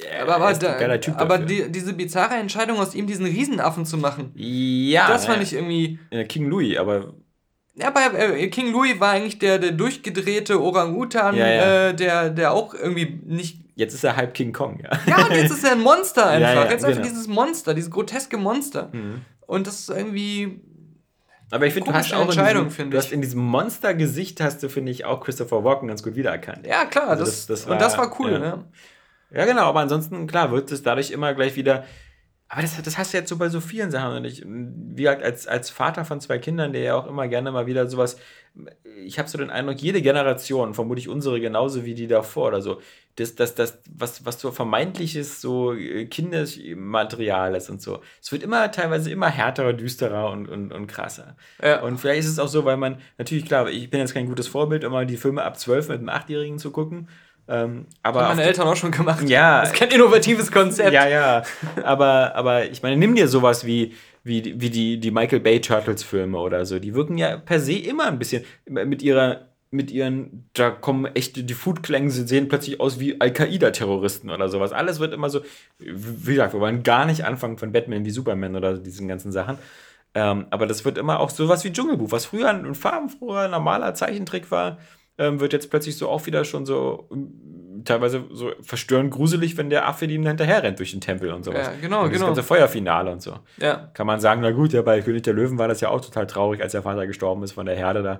Yeah, aber aber, da, aber die, diese bizarre Entscheidung, aus ihm diesen Riesenaffen zu machen, ja, das fand ich irgendwie. King Louis, aber ja, bei äh, King Louis war eigentlich der, der durchgedrehte Orang-Utan, ja, ja. äh, der, der auch irgendwie nicht. Jetzt ist er halb King Kong, ja. Ja, und jetzt ist er ein Monster [LAUGHS] einfach. Ja, jetzt ist genau. dieses Monster, dieses groteske Monster. Mhm. Und das ist irgendwie. Aber ich finde, du hast auch Entscheidung, diesem, du hast in diesem Monstergesicht hast du, finde ich, auch Christopher Walken ganz gut wiedererkannt. Ja, klar. Also das, das, das war, und das war cool, ne? Ja, genau, aber ansonsten, klar, wird es dadurch immer gleich wieder Aber das, das hast du jetzt so bei so vielen Sachen. Und ich, wie gesagt, als, als Vater von zwei Kindern, der ja auch immer gerne mal wieder sowas, ich habe so den Eindruck, jede Generation, vermutlich unsere genauso wie die davor oder so, das, das, das was, was so vermeintliches so äh, Kindermaterial ist und so, es wird immer teilweise immer härter, düsterer und, und, und krasser. Ja. Und vielleicht ist es auch so, weil man, natürlich, klar, ich bin jetzt kein gutes Vorbild, immer die Filme ab 12 mit einem Achtjährigen zu gucken. Ähm, aber Haben meine Eltern auch schon gemacht. Ja. Das ist kein innovatives Konzept. Ja, ja. Aber, aber ich meine, nimm dir sowas wie, wie, wie die, die Michael Bay Turtles Filme oder so. Die wirken ja per se immer ein bisschen mit ihrer mit ihren, da kommen echt die Foodklänge, sie sehen plötzlich aus wie Al-Qaida-Terroristen oder sowas. Alles wird immer so, wie gesagt, wir wollen gar nicht anfangen von Batman wie Superman oder diesen ganzen Sachen. Ähm, aber das wird immer auch sowas wie Dschungelbuch, was früher ein farbenfroher, normaler Zeichentrick war, ähm, wird jetzt plötzlich so auch wieder schon so ähm, teilweise so verstörend gruselig, wenn der Affe ihm hinterher rennt durch den Tempel und sowas. Ja, genau, und das genau. ganze Feuerfinale und so. Ja. Kann man sagen, na gut, ja, bei König der Löwen war das ja auch total traurig, als der Vater gestorben ist von der Herde da.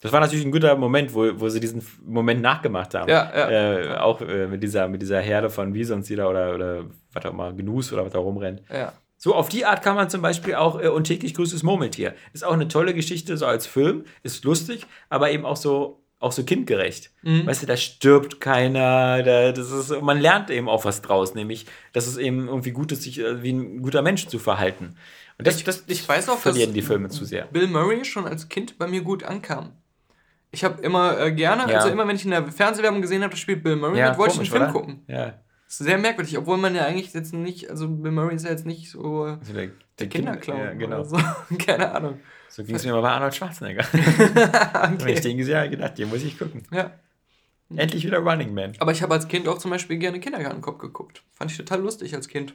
Das war natürlich ein guter Moment, wo, wo sie diesen Moment nachgemacht haben. Ja, ja. Äh, auch äh, mit, dieser, mit dieser Herde von Wiesons, die da oder, oder was auch immer, Gnus oder was da rumrennt. Ja. So, auf die Art kann man zum Beispiel auch äh, Und täglich grüßtes Murmeltier. Ist auch eine tolle Geschichte, so als Film, ist lustig, aber eben auch so, auch so kindgerecht. Mhm. Weißt du, da stirbt keiner, da, das ist, man lernt eben auch was draus, nämlich, dass es eben irgendwie gut ist, sich äh, wie ein guter Mensch zu verhalten. Und das, Ich- das ich weiß auch, verlieren dass- die Filme zu sehr. Bill Murray schon als Kind bei mir gut ankam. Ich habe immer äh, gerne, Ja. also immer wenn ich in der Fernsehwerbung gesehen habe, da spielt Bill Murray, mit, wollte ich den Film oder? gucken. Ja. Das ist sehr merkwürdig, obwohl man ja eigentlich jetzt nicht, also Bill Murray ist ja jetzt nicht so äh, Also der, der Kinderclown Ja, genau. oder so. [LAUGHS] Keine Ahnung. So ging es mir mal bei Arnold Schwarzenegger. [LAUGHS] Wenn ich okay. den gesehen habe, gedacht, den muss ich gucken. Ja. Endlich wieder Running Man. Aber ich habe als Kind auch zum Beispiel gerne Kindergartenkopf geguckt. Fand ich total lustig als Kind.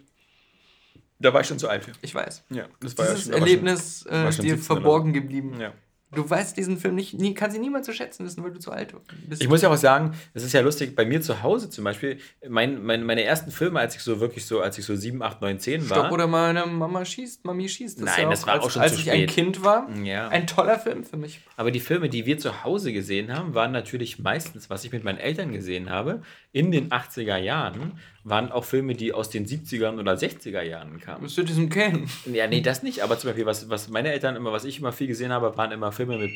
Da war ich schon zu alt für. Ich weiß. Ja, das Dieses Erlebnis war äh, schon dir 17 verborgen geblieben. Ja. Du weißt diesen Film nicht, nie, kannst ihn niemals zu schätzen wissen, weil du zu alt bist. Ich muss ja auch sagen, es ist ja lustig, bei mir zu Hause zum Beispiel, mein, mein, meine ersten Filme, als ich so wirklich so, als ich so 7, 8, 9, 10 war. Stopp oder meine Mama schießt, Mami schießt. ist Nein, das war als, auch schon Als zu ich ein. Kind war, Ja. ein toller Film für mich. Aber die Filme, die wir zu Hause gesehen haben, waren natürlich meistens, was ich mit meinen Eltern gesehen habe, in den 80er Jahren, waren auch Filme, die aus den 70ern oder 60er Jahren kamen. Mit diesem Ken. Ja, nee, das nicht, aber zum Beispiel, was, was meine Eltern immer, was ich immer viel gesehen habe, waren immer Filme mit,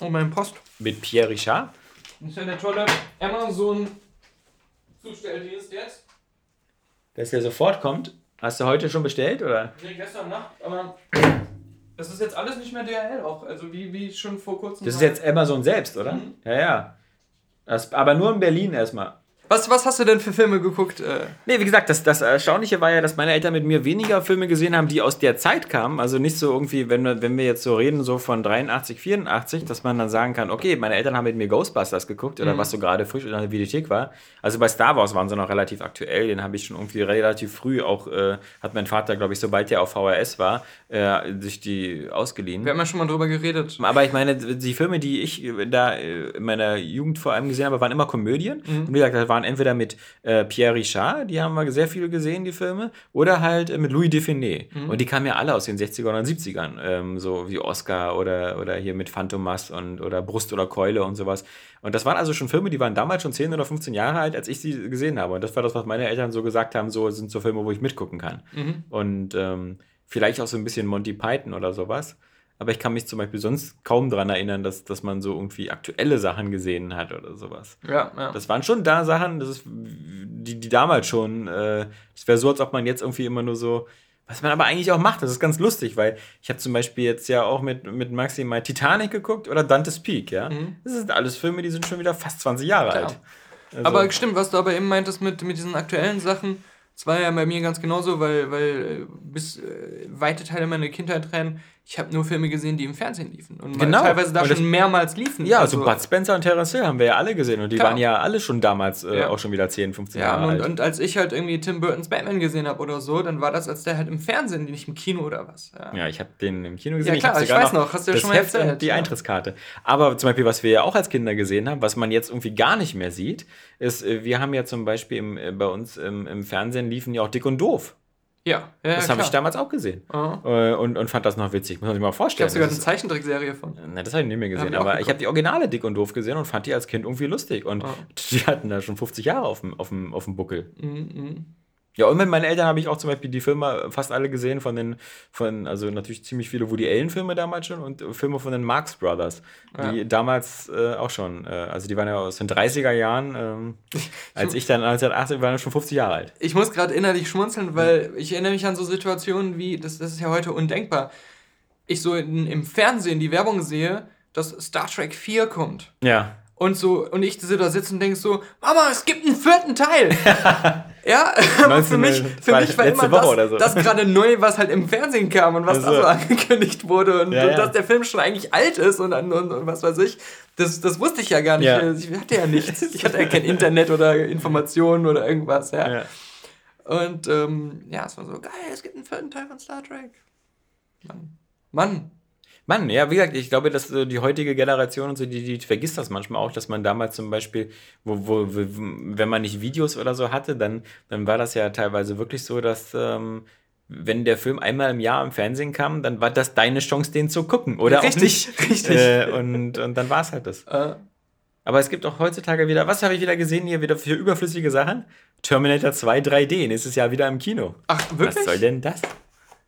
Oh, mein Post. mit Pierre Richard. Das ist ja der tolle Amazon-Zustelldienst jetzt. Dass der sofort kommt. Hast du heute schon bestellt, oder? Nee, gestern Nacht, aber das ist jetzt alles nicht mehr DHL auch. Also wie, wie schon vor kurzem. Das ist jetzt Amazon selbst, oder? Mhm. Ja, ja. Das, aber nur in Berlin erstmal. Was, was hast du denn für Filme geguckt? Äh, Nee, wie gesagt, das, das Erstaunliche war ja, dass meine Eltern mit mir weniger Filme gesehen haben, die aus der Zeit kamen. Also nicht so irgendwie, wenn wir, wenn wir jetzt so reden, so von 83, 84, dass man dann sagen kann, okay, meine Eltern haben mit mir Ghostbusters geguckt oder was so gerade frisch in der Videothek war. Also bei Star Wars waren sie noch relativ aktuell. Den habe ich schon irgendwie relativ früh auch, äh, hat mein Vater, glaube ich, sobald der auf VHS war, äh, sich die ausgeliehen. wir haben ja schon mal drüber geredet. Aber ich meine, die Filme, die ich da äh, in meiner Jugend vor allem gesehen habe, waren immer Komödien. Und wie gesagt, das waren entweder mit äh, Pierre Richard, die haben wir sehr viel gesehen, die Filme, oder halt äh, mit Louis Define. Und die kamen ja alle aus den 60ern und 70ern, ähm, so wie Oscar oder, oder hier mit Phantomas und oder Brust oder Keule und sowas. Und das waren also schon Filme, die waren damals schon 10 oder 15 Jahre alt, als ich sie gesehen habe. Und das war das, was meine Eltern so gesagt haben, so sind so Filme, wo ich mitgucken kann. Und ähm, vielleicht auch so ein bisschen Monty Python oder sowas. Aber ich kann mich zum Beispiel sonst kaum daran erinnern, dass, dass man so irgendwie aktuelle Sachen gesehen hat oder sowas. Ja, ja. Das waren schon da Sachen, das ist, die, die damals schon, äh, es wäre so, als ob man jetzt irgendwie immer nur so, was man aber eigentlich auch macht, das ist ganz lustig, weil ich habe zum Beispiel jetzt ja auch mit, mit Maxi mal Titanic geguckt oder Dante's Peak, ja. Das sind alles Filme, die sind schon wieder fast 20 Jahre Klar. alt. Also, Aber stimmt, was du aber eben meintest mit, mit diesen aktuellen Sachen, das war ja bei mir ganz genauso, weil, weil äh, bis äh, weite Teile meiner Kindheit rein, ich habe nur Filme gesehen, die im Fernsehen liefen. Und Genau. teilweise da Und schon mehrmals liefen. ja, also Bud Spencer und Terence Hill haben wir ja alle gesehen und die Klar. waren ja alle schon damals äh, Ja. auch schon wieder 10, 15 Ja, Jahre und, alt. und als ich halt irgendwie Tim Burtons Batman gesehen habe oder so, dann war das als der halt im Fernsehen, nicht im Kino oder was. Ja. Ja, ich habe den im Kino gesehen. klar, hab ich sogar weiß noch, hast du ja schon mal Heft erzählt, die ja. Eintrittskarte. Aber zum Beispiel, was wir ja auch als Kinder gesehen haben, was man jetzt irgendwie gar nicht mehr sieht, ist, äh, wir haben ja zum Beispiel im, äh, bei uns im, im Fernsehen liefen ja auch Dick und Doof. Ja, ja, Das habe ich damals auch gesehen. Aha. Äh, Und, und fand das noch witzig. Muss man sich mal Ich vorstellen. habe sogar eine Zeichentrickserie von. Na, das habe ich nicht mehr gesehen, ich aber ich habe die originale Dick und Doof gesehen und fand die als Kind irgendwie lustig. Und Ah. [LAUGHS] die hatten da schon 50 Jahre auf dem, auf dem, auf dem Buckel. Mhm, mhm. Ja, und mit meinen Eltern habe ich auch zum Beispiel die Filme fast alle gesehen von den, von, also natürlich ziemlich viele Woody Allen-Filme damals schon und Filme von den Marx Brothers, die ja. damals äh, auch schon, äh, also die waren ja aus den 30er Jahren, ähm, [LAUGHS] als ich dann 1980 war, waren schon 50 Jahre alt. Ich muss gerade innerlich schmunzeln, weil ich erinnere mich an so Situationen wie, das, das ist ja heute undenkbar, ich so in, im Fernsehen die Werbung sehe, dass Star Trek 4 kommt. Ja. Und so, und ich da sitze und denke so, Mama, es gibt einen vierten Teil. [LAUGHS] ja, [LAUGHS] für mich, für mich war immer das, so. das gerade neu, was halt im Fernsehen kam und was also. da so angekündigt wurde und, ja, und dass der Film schon eigentlich alt ist und, und, und, was weiß ich. Das, das wusste ich ja gar nicht. Ja. Ich hatte ja nichts. Ich hatte ja kein Internet oder Informationen oder irgendwas, ja. ja. Und ähm, ja, es war so, geil, es gibt einen vierten Teil von Star Trek. Mann. Mann, Mann, ja, wie gesagt, ich glaube, dass äh, die heutige Generation und so, die, die vergisst das manchmal auch, dass man damals zum Beispiel, wo, wo, wenn man nicht Videos oder so hatte, dann, dann war das ja teilweise wirklich so, dass ähm, wenn der Film einmal im Jahr im Fernsehen kam, dann war das deine Chance, den zu gucken, oder richtig, auch nicht. Richtig, äh, und, und dann war es halt das. Äh. Aber es gibt auch heutzutage wieder, was habe ich wieder gesehen hier, wieder für überflüssige Sachen? Terminator 2 3D, nächstes Jahr wieder im Kino. Ach, wirklich? Was soll denn das?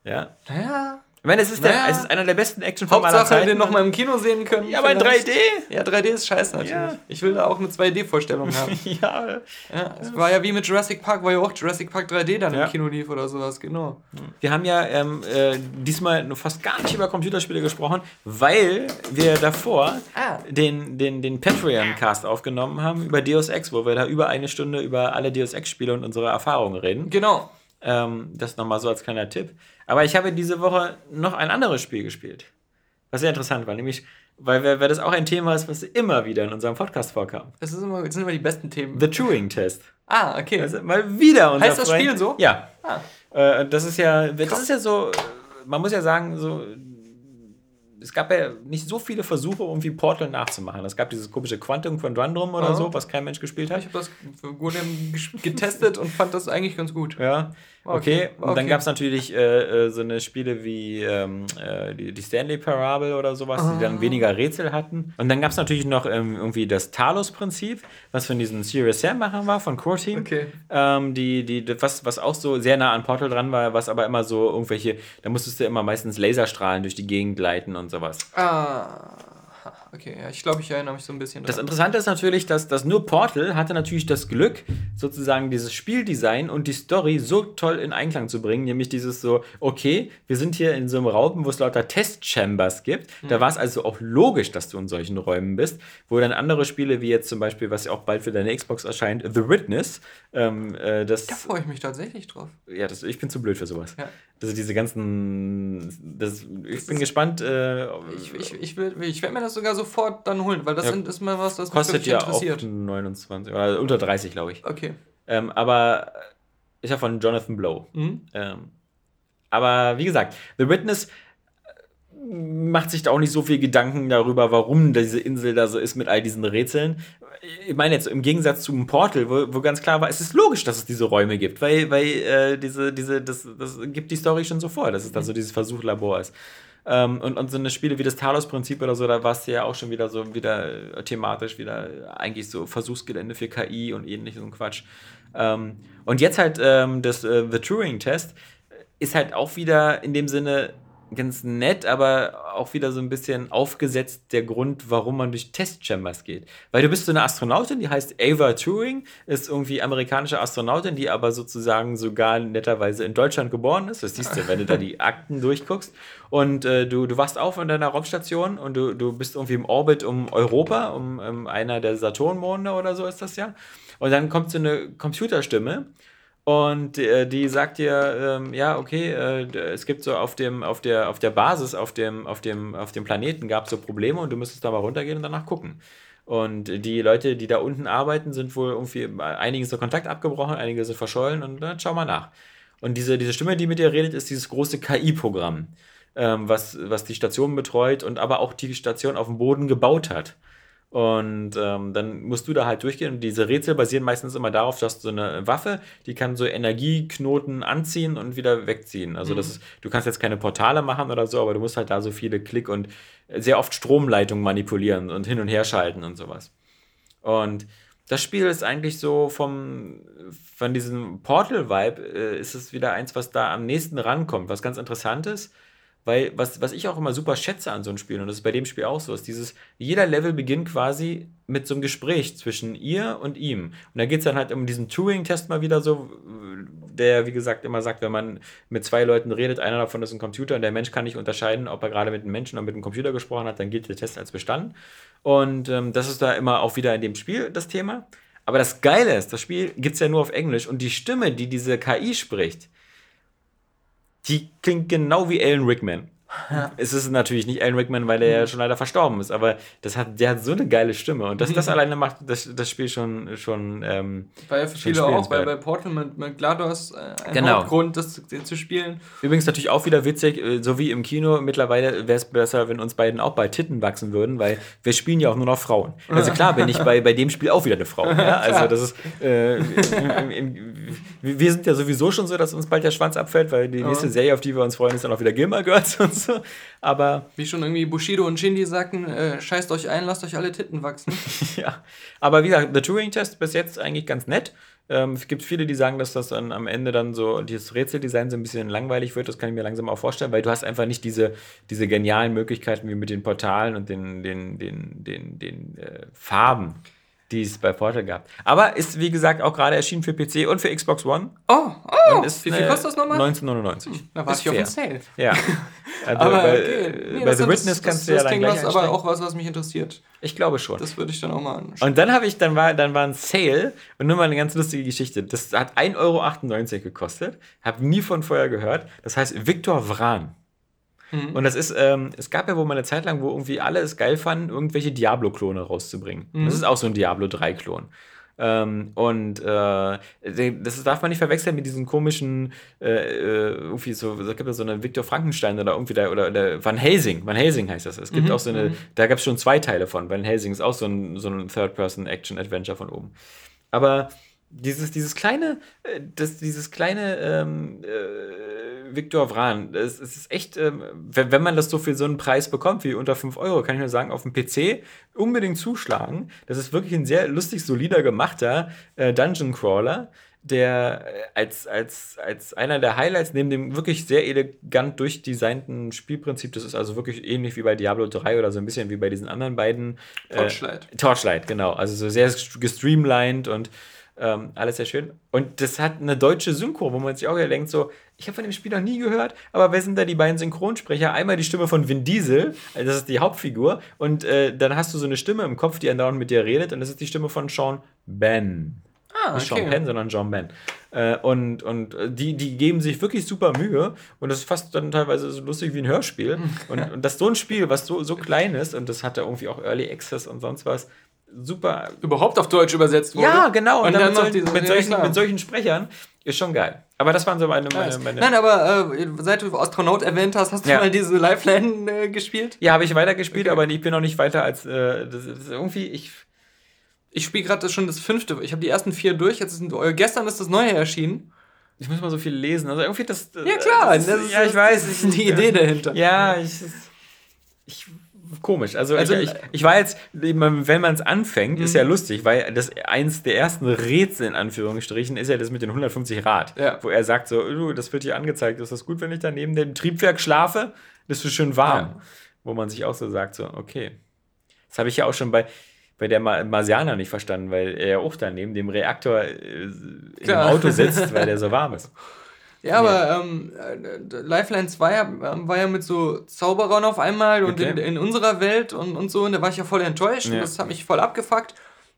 Ja. Naja, ich meine, es ist, naja. der, es ist einer der besten Actionfilme aller Zeiten. den nochmal im Kino sehen können. Ja, aber in 3D. Ja, 3D ist scheiße natürlich. Ja. Ich will da auch eine 2D-Vorstellung haben. [LAUGHS] ja. ja. Es war ja wie mit Jurassic Park, wo ja auch Jurassic Park 3D dann ja. im Kino lief oder sowas, genau. Wir haben ja ähm, äh, diesmal fast gar nicht über Computerspiele gesprochen, weil wir davor ah. den, den, den Patreon-Cast aufgenommen haben über Deus Ex, wo wir da über eine Stunde über alle Deus Ex-Spiele und unsere Erfahrungen reden. Genau. Ähm, das nochmal so als kleiner Tipp. Aber ich habe diese Woche noch ein anderes Spiel gespielt. Was sehr interessant war, nämlich, weil, weil das auch ein Thema ist, was immer wieder in unserem Podcast vorkam. Das, ist immer, das sind immer die besten Themen. The Turing-Test. Ah, okay. Also mal wieder unser Heißt das Freund, Spiel so? Ja. Ah. Äh, das ist ja, das ist ja so, man muss ja sagen, so es gab ja nicht so viele Versuche, irgendwie Portal nachzumachen. Es gab dieses komische Quantum Quadrandrum oder oh. so, was kein Mensch gespielt hat. Ich habe das getestet und fand das eigentlich ganz gut. Ja. Okay, okay. und dann gab es natürlich äh, äh, so eine Spiele wie ähm, äh, die, Stanley Parable oder sowas, ah. die dann ah. weniger Rätsel hatten. Und dann gab es natürlich noch ähm, irgendwie das Talos-Prinzip, was von diesen Serious Sam-Machern war, von Core Team. Okay. Ähm, die, die, was, was auch so sehr nah an Portal dran war, was aber immer so irgendwelche, da musstest du immer meistens Laserstrahlen durch die Gegend gleiten und sowas. Ah. Okay, ja, ich glaube, ich erinnere mich so ein bisschen daran. Das Interessante ist natürlich, dass, dass nur Portal hatte natürlich das Glück, sozusagen dieses Spieldesign und die Story so toll in Einklang zu bringen, nämlich dieses so, okay, wir sind hier in so einem Raum, wo es lauter Testchambers gibt. Mhm. Da war es also auch logisch, dass du in solchen Räumen bist, wo dann andere Spiele, wie jetzt zum Beispiel, was ja auch bald für deine Xbox erscheint, The Witness, ähm, äh, das... Da freue ich mich tatsächlich drauf. Ja, das, ich bin zu blöd für sowas. Ja. Also diese ganzen, das, ich bin gespannt. Äh, ich ich, ich, ich werde mir das sogar sofort dann holen, weil das ja, ist mal was, das kostet mich ja interessiert. Auch 29 oder unter 30, glaube ich. Okay. Ähm, aber ist ja von Jonathan Blow. Mhm. Ähm, aber wie gesagt, The Witness macht sich da auch nicht so viel Gedanken darüber, warum diese Insel da so ist mit all diesen Rätseln. Ich meine jetzt im Gegensatz zum Portal, wo, wo ganz klar war, es ist logisch, dass es diese Räume gibt, weil, weil äh, diese, diese, das, das gibt die Story schon so vor, dass es da so dieses Versuchlabor ist. Ähm, und, und so eine Spiele wie das Talos-Prinzip oder so, da war es ja auch schon wieder so wieder thematisch, wieder eigentlich so Versuchsgelände für KI und ähnliches und Quatsch. Ähm, und jetzt halt ähm, das äh, The Turing-Test ist halt auch wieder in dem Sinne ganz nett, aber auch wieder so ein bisschen aufgesetzt der Grund, warum man durch Testchambers geht. Weil du bist so eine Astronautin, die heißt Ava Turing, ist irgendwie amerikanische Astronautin, die aber sozusagen sogar netterweise in Deutschland geboren ist. Das siehst du, wenn du da die Akten durchguckst. Und äh, du, du wachst auf in deiner Raumstation und du, du bist irgendwie im Orbit um Europa, um, um einer der Saturnmonde oder so ist das ja. Und dann kommt so eine Computerstimme und äh, die sagt dir, ähm, ja, okay, äh, es gibt so auf dem, auf der, auf der Basis, auf dem, auf dem, auf dem Planeten gab es so Probleme und du müsstest da mal runtergehen und danach gucken. Und die Leute, die da unten arbeiten, sind wohl irgendwie, einige sind Kontakt abgebrochen, einige sind verschollen und dann schau mal nach. Und diese, diese Stimme, die mit dir redet, ist dieses große KI-Programm, ähm, was, was die Station betreut und aber auch die Station auf dem Boden gebaut hat. Und ähm, dann musst du da halt durchgehen. Und diese Rätsel basieren meistens immer darauf, dass du eine Waffe, die kann so Energieknoten anziehen und wieder wegziehen. Also mhm. das ist, du kannst jetzt keine Portale machen oder so, aber du musst halt da so viele Klick und sehr oft Stromleitungen manipulieren und hin und her schalten und sowas. Und das Spiel ist eigentlich so vom, von diesem Portal-Vibe, äh, ist es wieder eins, was da am nächsten rankommt, was ganz interessant ist. Weil, was, was ich auch immer super schätze an so einem Spiel, und das ist bei dem Spiel auch so, ist dieses, jeder Level beginnt quasi mit so einem Gespräch zwischen ihr und ihm. Und da geht es dann halt um diesen Turing-Test mal wieder so, der, wie gesagt, immer sagt, wenn man mit zwei Leuten redet, einer davon ist ein Computer und der Mensch kann nicht unterscheiden, ob er gerade mit einem Menschen oder mit einem Computer gesprochen hat, dann gilt der Test als bestanden. Und ähm, das ist da immer auch wieder in dem Spiel das Thema. Aber das Geile ist, das Spiel gibt es ja nur auf Englisch und die Stimme, die diese KI spricht, die klingt genau wie Alan Rickman. Ja. [LAUGHS] Es ist natürlich nicht Alan Rickman, weil er ja mhm. schon leider verstorben ist, aber das hat, der hat so eine geile Stimme und das, das alleine macht das, das Spiel schon, schon ähm, War ja für viele auch, weil bei Portal mit, mit GLaDOS äh, ein genau. Hauptgrund, das zu, spielen. Übrigens natürlich auch wieder witzig, äh, so wie im Kino, mittlerweile wäre es besser, wenn uns beiden auch bei Titten wachsen würden, weil wir spielen ja auch nur noch Frauen. Also klar bin ich [LAUGHS] bei, bei dem Spiel auch wieder eine Frau. Ja? Also das ist, äh, im, im, wir sind ja sowieso schon so, dass uns bald der Schwanz abfällt, weil die nächste Serie, auf die wir uns freuen, ist dann auch wieder Gilmore Girls und [LAUGHS] so. Aber. Wie schon irgendwie Bushido und Shindy sagten, äh, scheißt euch ein, lasst euch alle Titten wachsen. [LAUGHS] ja. Aber wie gesagt, der Turing-Test bis jetzt eigentlich ganz nett. Ähm, es gibt viele, die sagen, dass das dann am Ende dann so, dieses Rätseldesign so ein bisschen langweilig wird. Das kann ich mir langsam auch vorstellen, weil du hast einfach nicht diese, diese genialen Möglichkeiten wie mit den Portalen und den, den, den, den, den äh, Farben die es bei Portal gab. Aber ist, wie gesagt, auch gerade erschienen für PC und für Xbox One. Oh, oh. Ist, wie viel kostet das nochmal? 1999. Hm, da war ich auf dem Sale. Ja. [LAUGHS] Also aber bei, okay. nee, bei The Witness kannst du ja dann gleich was, aber auch was, was mich interessiert. Ich glaube schon. Das würde ich dann auch mal anschauen. Und dann habe ich, dann war, dann war ein Sale und nur mal eine ganz lustige Geschichte. Das hat 1,98 Euro gekostet. Habe nie von vorher gehört. Das heißt Victor Vran. Mhm. Und das ist, ähm, es gab ja wohl mal eine Zeit lang, wo irgendwie alle es geil fanden, irgendwelche Diablo-Klone rauszubringen. Mhm. Das ist auch so ein Diablo 3-Klon. Ähm, und äh, das darf man nicht verwechseln mit diesen komischen, äh, äh irgendwie so, es gibt ja so eine Viktor Frankenstein oder irgendwie da, oder, oder Van Helsing, Van Helsing heißt das. Es gibt mhm. auch so eine, mhm. da gab es schon zwei Teile von. Van Helsing ist auch so ein, so ein Third-Person-Action-Adventure von oben. Aber dieses, dieses kleine, äh, das, dieses kleine ähm, äh, Viktor Vran, es, es ist echt, ähm, wenn, wenn man das so für so einen Preis bekommt, wie unter 5 Euro, kann ich nur sagen, auf dem PC unbedingt zuschlagen. Das ist wirklich ein sehr lustig, solider gemachter äh, Dungeon Crawler, der äh, als, als, als einer der Highlights neben dem wirklich sehr elegant durchdesignten Spielprinzip, das ist also wirklich ähnlich wie bei Diablo 3 oder so ein bisschen wie bei diesen anderen beiden. Äh, Torchlight. Torchlight, genau. Also so sehr gestreamlined und ähm, alles sehr schön. Und das hat eine deutsche Synchro, wo man sich auch denkt, so, ich habe von dem Spiel noch nie gehört, aber wer sind da die beiden Synchronsprecher? Einmal die Stimme von Vin Diesel, also das ist die Hauptfigur, und äh, dann hast du so eine Stimme im Kopf, die andauernd mit dir redet, und das ist die Stimme von Sean Ben. Ah, Nicht okay. Sean Penn, sondern John Ben. Äh, und und die, die geben sich wirklich super Mühe und das ist fast dann teilweise so lustig wie ein Hörspiel. [LAUGHS] und, und das ist so ein Spiel, was so, so klein ist und das hat ja irgendwie auch Early Access und sonst was, super. Überhaupt auf Deutsch übersetzt wurde. Ja, genau. Und, und dann, dann mit, solchen, mit, solchen, mit solchen Sprechern ist schon geil. Aber das waren so meine. meine, meine Nein, aber äh, seit du Astronaut erwähnt hast, hast du ja. mal diese Lifeline äh, gespielt? Ja, habe ich weitergespielt, okay. aber ich bin noch nicht weiter als. Äh, das, das irgendwie, ich. Ich spiele gerade schon das fünfte. Ich habe die ersten vier durch. Jetzt sind, äh, gestern ist das neue erschienen. Ich muss mal so viel lesen. Also irgendwie das. Ja, klar. Das, das, ja, ich weiß. Das ist die [LAUGHS] Idee dahinter. Ja, ich. Ich komisch. Also, also ich, ich, ich, war jetzt, wenn man es anfängt, ist ja mhm. lustig, weil das eins der ersten Rätsel in Anführungsstrichen ist ja das mit den 150 Rad, ja. wo er sagt so, du, das wird hier angezeigt, ist das gut, wenn ich da neben dem Triebwerk schlafe? Das ist schön warm. Ja. Wo man sich auch so sagt, so, okay. Das habe ich ja auch schon bei, bei der Marsianer nicht verstanden, weil er ja auch da neben dem Reaktor äh, dem Auto sitzt, [LAUGHS] weil der so warm ist. Ja, aber ähm, äh, Lifeline 2 ähm, war ja mit so Zauberern auf einmal und okay. in, in, unserer Welt und, und so, und da war ich ja voll enttäuscht und das hat mich voll abgefuckt.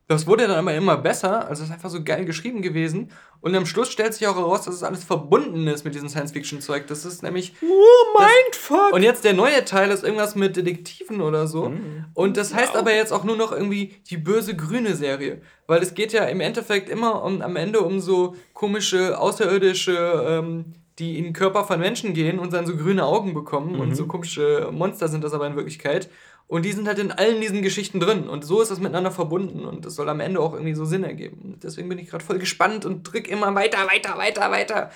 Das wurde dann aber immer besser, also es ist einfach so geil geschrieben gewesen. Und am Schluss stellt sich auch heraus, dass es alles verbunden ist mit diesem Science-Fiction-Zeug. Das ist nämlich. Oh, Mindfuck! und jetzt der neue Teil ist irgendwas mit Detektiven oder so. Mhm. Und das heißt wow. aber jetzt auch nur noch irgendwie die böse grüne Serie. Weil es geht ja im Endeffekt immer um, am Ende um so komische, außerirdische. Ähm, die in den Körper von Menschen gehen und dann so grüne Augen bekommen mhm. und so komische Monster sind das aber in Wirklichkeit. Und die sind halt in allen diesen Geschichten drin. Und so ist das miteinander verbunden. Und das soll am Ende auch irgendwie so Sinn ergeben. deswegen bin ich gerade voll gespannt und drück immer weiter, weiter, weiter, weiter.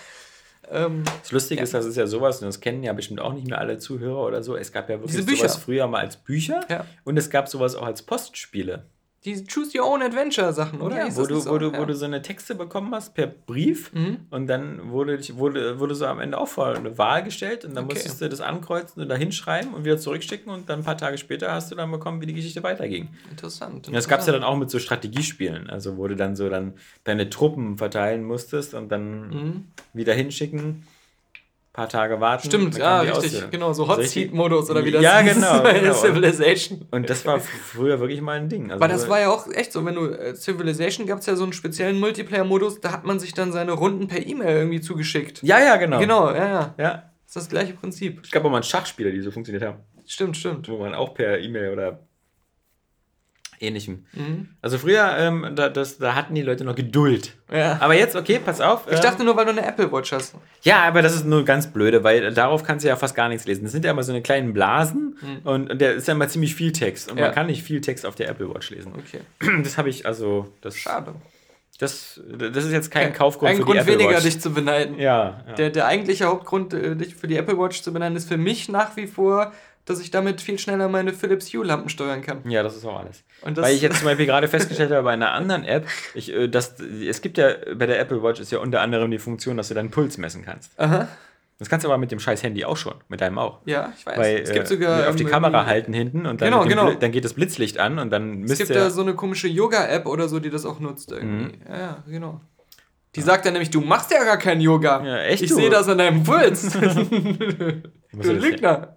Ähm, das Lustige ja. ist, das ist ja sowas, und das kennen ja bestimmt auch nicht mehr alle Zuhörer oder so. Es gab ja wirklich sowas früher mal als Bücher. Ja. Und es gab sowas auch als Postspiele. Die Choose Your Own Adventure Sachen, oder? Ja, wo du, so? wo, du, ja. wo du so eine Texte bekommen hast per Brief Mhm. und dann wurde, dich- wurde, wurde so am Ende auch vor eine Wahl gestellt und dann Okay. musstest du das ankreuzen und da hinschreiben und wieder zurückschicken und dann ein paar Tage später hast du dann bekommen, wie die Geschichte weiterging. Interessant. Und das gab es ja dann auch mit so Strategiespielen, also wo du dann so dann deine Truppen verteilen musstest und dann Mhm. wieder hinschicken, paar Tage warten. Stimmt, ja, die richtig. Ausführung. Genau, so Hot Seat Modus oder wie das Ja, [LAUGHS] genau, bei genau. Civilization. Und das war früher wirklich mal ein Ding. Also Aber das war ja auch echt so, wenn du äh, Civilization gab es ja so einen speziellen Multiplayer-Modus, da hat man sich dann seine Runden per E-Mail irgendwie zugeschickt. ja, ja, genau. Genau, ja, ja. Ja. Das ist das gleiche Prinzip. Es gab auch mal Schachspiele, die so funktioniert haben. Stimmt, stimmt. wo man auch per E-Mail oder ähnlichem. Mhm. Also früher, ähm, da, das, da hatten die Leute noch Geduld. Ja. Aber jetzt, okay, pass auf. Ich ähm, dachte nur, weil du eine Apple Watch hast. ja, aber das ist nur ganz blöde, weil darauf kannst du ja fast gar nichts lesen. Das sind ja immer so eine kleinen Blasen und, und der ist ja immer ziemlich viel Text und Mhm. Ja. man kann nicht viel Text auf der Apple Watch lesen. Okay. [CLEARS THROAT] Das habe ich also, das, Schade. das, das ist jetzt kein Kaufgrund Ein für Grund die Apple weniger, Watch. dich zu beneiden. ja, ja. Der, der eigentliche Hauptgrund, äh, dich für die Apple Watch zu beneiden, ist für mich nach wie vor, dass ich damit viel schneller meine Philips Hue-Lampen steuern kann. ja, das ist auch alles. Und das, Weil ich jetzt zum Beispiel gerade festgestellt habe bei einer anderen App, ich, äh, dass, es gibt ja bei der Apple Watch ist ja unter anderem die Funktion, dass du deinen Puls messen kannst. Aha, Das kannst du aber mit dem scheiß Handy auch schon, mit deinem auch. ja, ich weiß. Weil es gibt äh, sogar. auf die Kamera halten hinten und dann, Genau, genau. Dann geht das Blitzlicht an und dann Es misst gibt der. da so eine komische Yoga-App oder so, die das auch nutzt irgendwie. Mhm. Ja, ja, genau. Die sagt dann nämlich, du machst ja gar kein Yoga. Ja, echt, ich sehe das an deinem Puls. [LAUGHS] [LAUGHS] Du das ja- Lügner.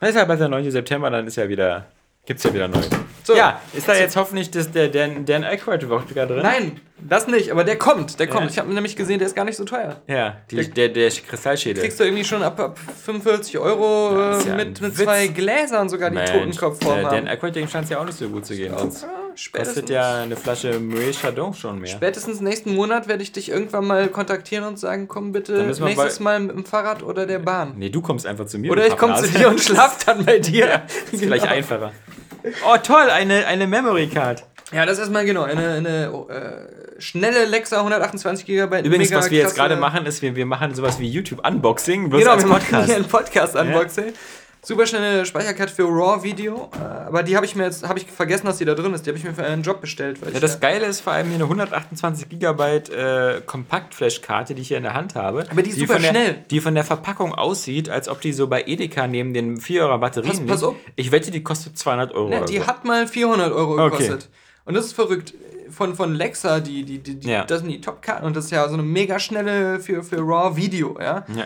Das ist ja bald der 9. September, dann ist ja wieder. Gibt's ja wieder neu. So. Ja, ist da jetzt hoffentlich das, der Dan, Dan Aykroyd Wodka drin? Nein, das nicht, aber der kommt, der kommt. Ja. Ich habe nämlich gesehen, der ist gar nicht so teuer. Ja, die, Der- der, der Kristallschädel. Kriegst du irgendwie schon ab, ab 45 Euro Ja, ja mit, mit Witz. zwei Gläsern sogar die Mensch, Totenkopfform äh, Dan. Aykroyd, dem scheint es ja auch nicht so gut zu gehen. Sonst Ja, kostet spätestens, ja eine Flasche Moet Chardon schon mehr. spätestens nächsten Monat werde ich dich irgendwann mal kontaktieren und sagen, komm bitte nächstes Mal mit dem Fahrrad oder der Bahn. Nee, du kommst einfach zu mir. Oder ich komme zu dir und schlaf dann bei dir. Das ist vielleicht einfacher. Oh, toll, eine, eine Memory Card. Ja, das ist erstmal genau. Eine, eine äh, schnelle Lexa 128 GB. Übrigens, was wir jetzt gerade machen, ist, wir, wir machen sowas wie YouTube-Unboxing, bloß Genau, als wir machen Podcast. hier ein Podcast-Unboxing. Super schnelle Speicherkarte für RAW-Video. äh, Aber die habe ich mir jetzt, habe ich vergessen, dass die da drin ist. Die habe ich mir für einen Job bestellt. Ja, das Geile ist vor allem hier eine 128 Gigabyte äh, Kompaktflash-Karte, die ich hier in der Hand habe. Aber die ist super von der, schnell. Die von der Verpackung aussieht, als ob die so bei Edeka neben den 4 Batterien Pass- liegt. pass auf. Ich wette, die kostet 200 Euro ne, die so. hat mal 400 Euro Okay. gekostet. Und das ist verrückt. Von, von Lexa, die, die, die, die Ja. das sind die Top-Karten. Und das ist ja so eine mega schnelle für, für RAW-Video. Ja? ja,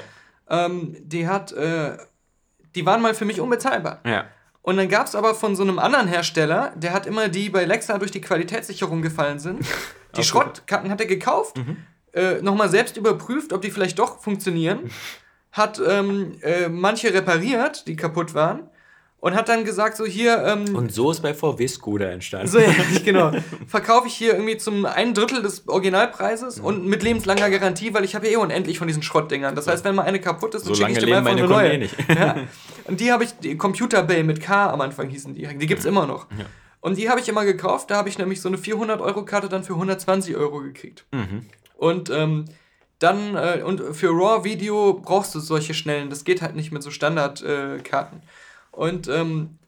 Ähm, die hat, äh, die waren mal für mich unbezahlbar. ja. Und dann gab es aber von so einem anderen Hersteller, der hat immer die bei Lexa durch die Qualitätssicherung gefallen sind. [LAUGHS] Die Auch Schrottkarten hat er gekauft, Mhm. äh, nochmal selbst überprüft, ob die vielleicht doch funktionieren, hat ähm, äh, manche repariert, die kaputt waren, und hat dann gesagt, so hier, ähm, Und so ist bei VW Skoda entstanden. so, ja, [LAUGHS] genau, verkaufe ich hier irgendwie zum ein Drittel des Originalpreises Mhm. und mit lebenslanger Garantie, weil ich habe ja eh unendlich von diesen Schrottdingern. Das heißt, wenn mal eine kaputt ist, So dann schicke ich dir einfach meine eine neue. eh nicht. Ja. Und die habe ich, die Computer Bay mit K am Anfang hießen die. Die gibt es immer noch. Ja. Und die habe ich immer gekauft. Da habe ich nämlich so eine 400-Euro-Karte dann für 120 Euro gekriegt. Mhm. Und ähm, dann, äh, und für RAW-Video brauchst du solche schnellen. Das geht halt nicht mit so Standardkarten. Äh. Und ähm,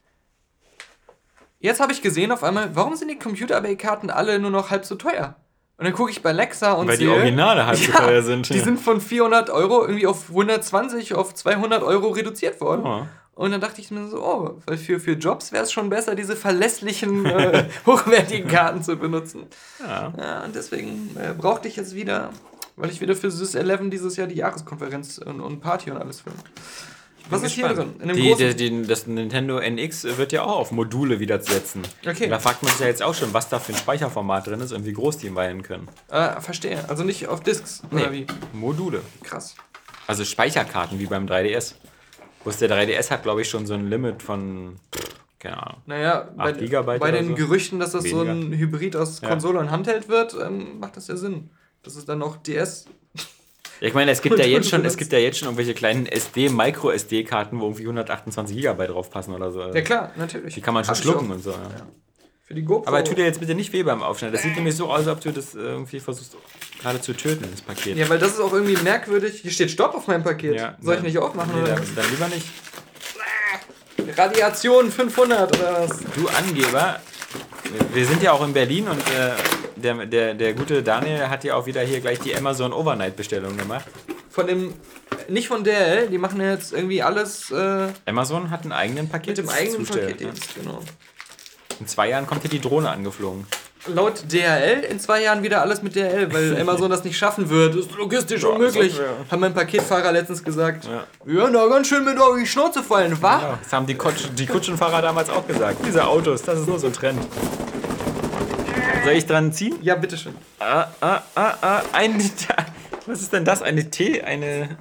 jetzt habe ich gesehen auf einmal, warum sind die Computer Bay-Karten alle nur noch halb so teuer? Und dann gucke ich bei Lexa und Weil die sehe, Originale halb so [LAUGHS] Ja, teuer sind. die sind von 400 Euro irgendwie auf 120, auf 200 Euro reduziert worden. Oh. Und dann dachte ich mir so, oh, weil für, für Jobs wäre es schon besser, diese verlässlichen, äh, [LAUGHS] hochwertigen Karten zu benutzen. Ja. Ja, und deswegen äh, brauchte ich jetzt wieder, weil ich wieder für SYS 11 dieses Jahr die Jahreskonferenz und, und Party und alles filme. Was ist hier drin? In dem die, die, die, das Nintendo NX wird ja auch auf Module wieder setzen. Okay. Da fragt man sich ja jetzt auch schon, was da für ein Speicherformat drin ist und wie groß die weihen können. äh, verstehe. Also nicht auf Discs, oder wie? Module. Krass. Also Speicherkarten wie beim 3DS. Bloß der 3DS hat, glaube ich, schon so ein Limit von, keine Ahnung. Naja, bei, 8 Gigabyte bei den so? Gerüchten, dass das so ein Hybrid aus Ja. Konsole und Handheld wird, ähm, macht das ja Sinn. Das ist dann noch DS. Ich meine, es gibt ja jetzt schon, es gibt ja jetzt schon irgendwelche kleinen SD, Micro-SD-Karten, wo irgendwie 128 Gigabyte drauf passen oder so. Ja klar, natürlich. Die kann man schon Hab schlucken und so. Ja. Für die GoPro. Aber tu dir jetzt bitte nicht weh beim Aufschneiden. Das sieht nämlich so aus, als ob du das irgendwie versuchst gerade zu töten, das Paket. Ja, weil das ist auch irgendwie merkwürdig. Hier steht Stopp auf meinem Paket. Ja, Soll ich nicht aufmachen Nee, oder? dann, dann lieber nicht. Radiation 500 oder was? Du Angeber. wir sind ja auch in Berlin und äh, der, der, der gute Daniel hat ja auch wieder hier gleich die Amazon Overnight-Bestellung gemacht. Von dem, nicht von DRL, die machen jetzt irgendwie alles äh, Amazon hat einen eigenen Paket. mit dem eigenen ne? Paketdienst, genau. In zwei Jahren kommt hier die Drohne angeflogen. Laut DHL in zwei Jahren wieder alles mit DHL, weil [LAUGHS] Amazon das nicht schaffen wird. Das ist logistisch unmöglich. das wär- Hat mein Paketfahrer letztens gesagt. Ja. Ja, na ganz schön mit auf die Schnauze fallen, wa? Ja, das haben die, Kutsch, die Kutschenfahrer damals auch gesagt. Diese Autos, das ist nur so ein Trend. Soll ich dran ziehen? Ja, bitteschön. Ah, ah, ah, ah, ein. Was ist denn das? Eine Tee, eine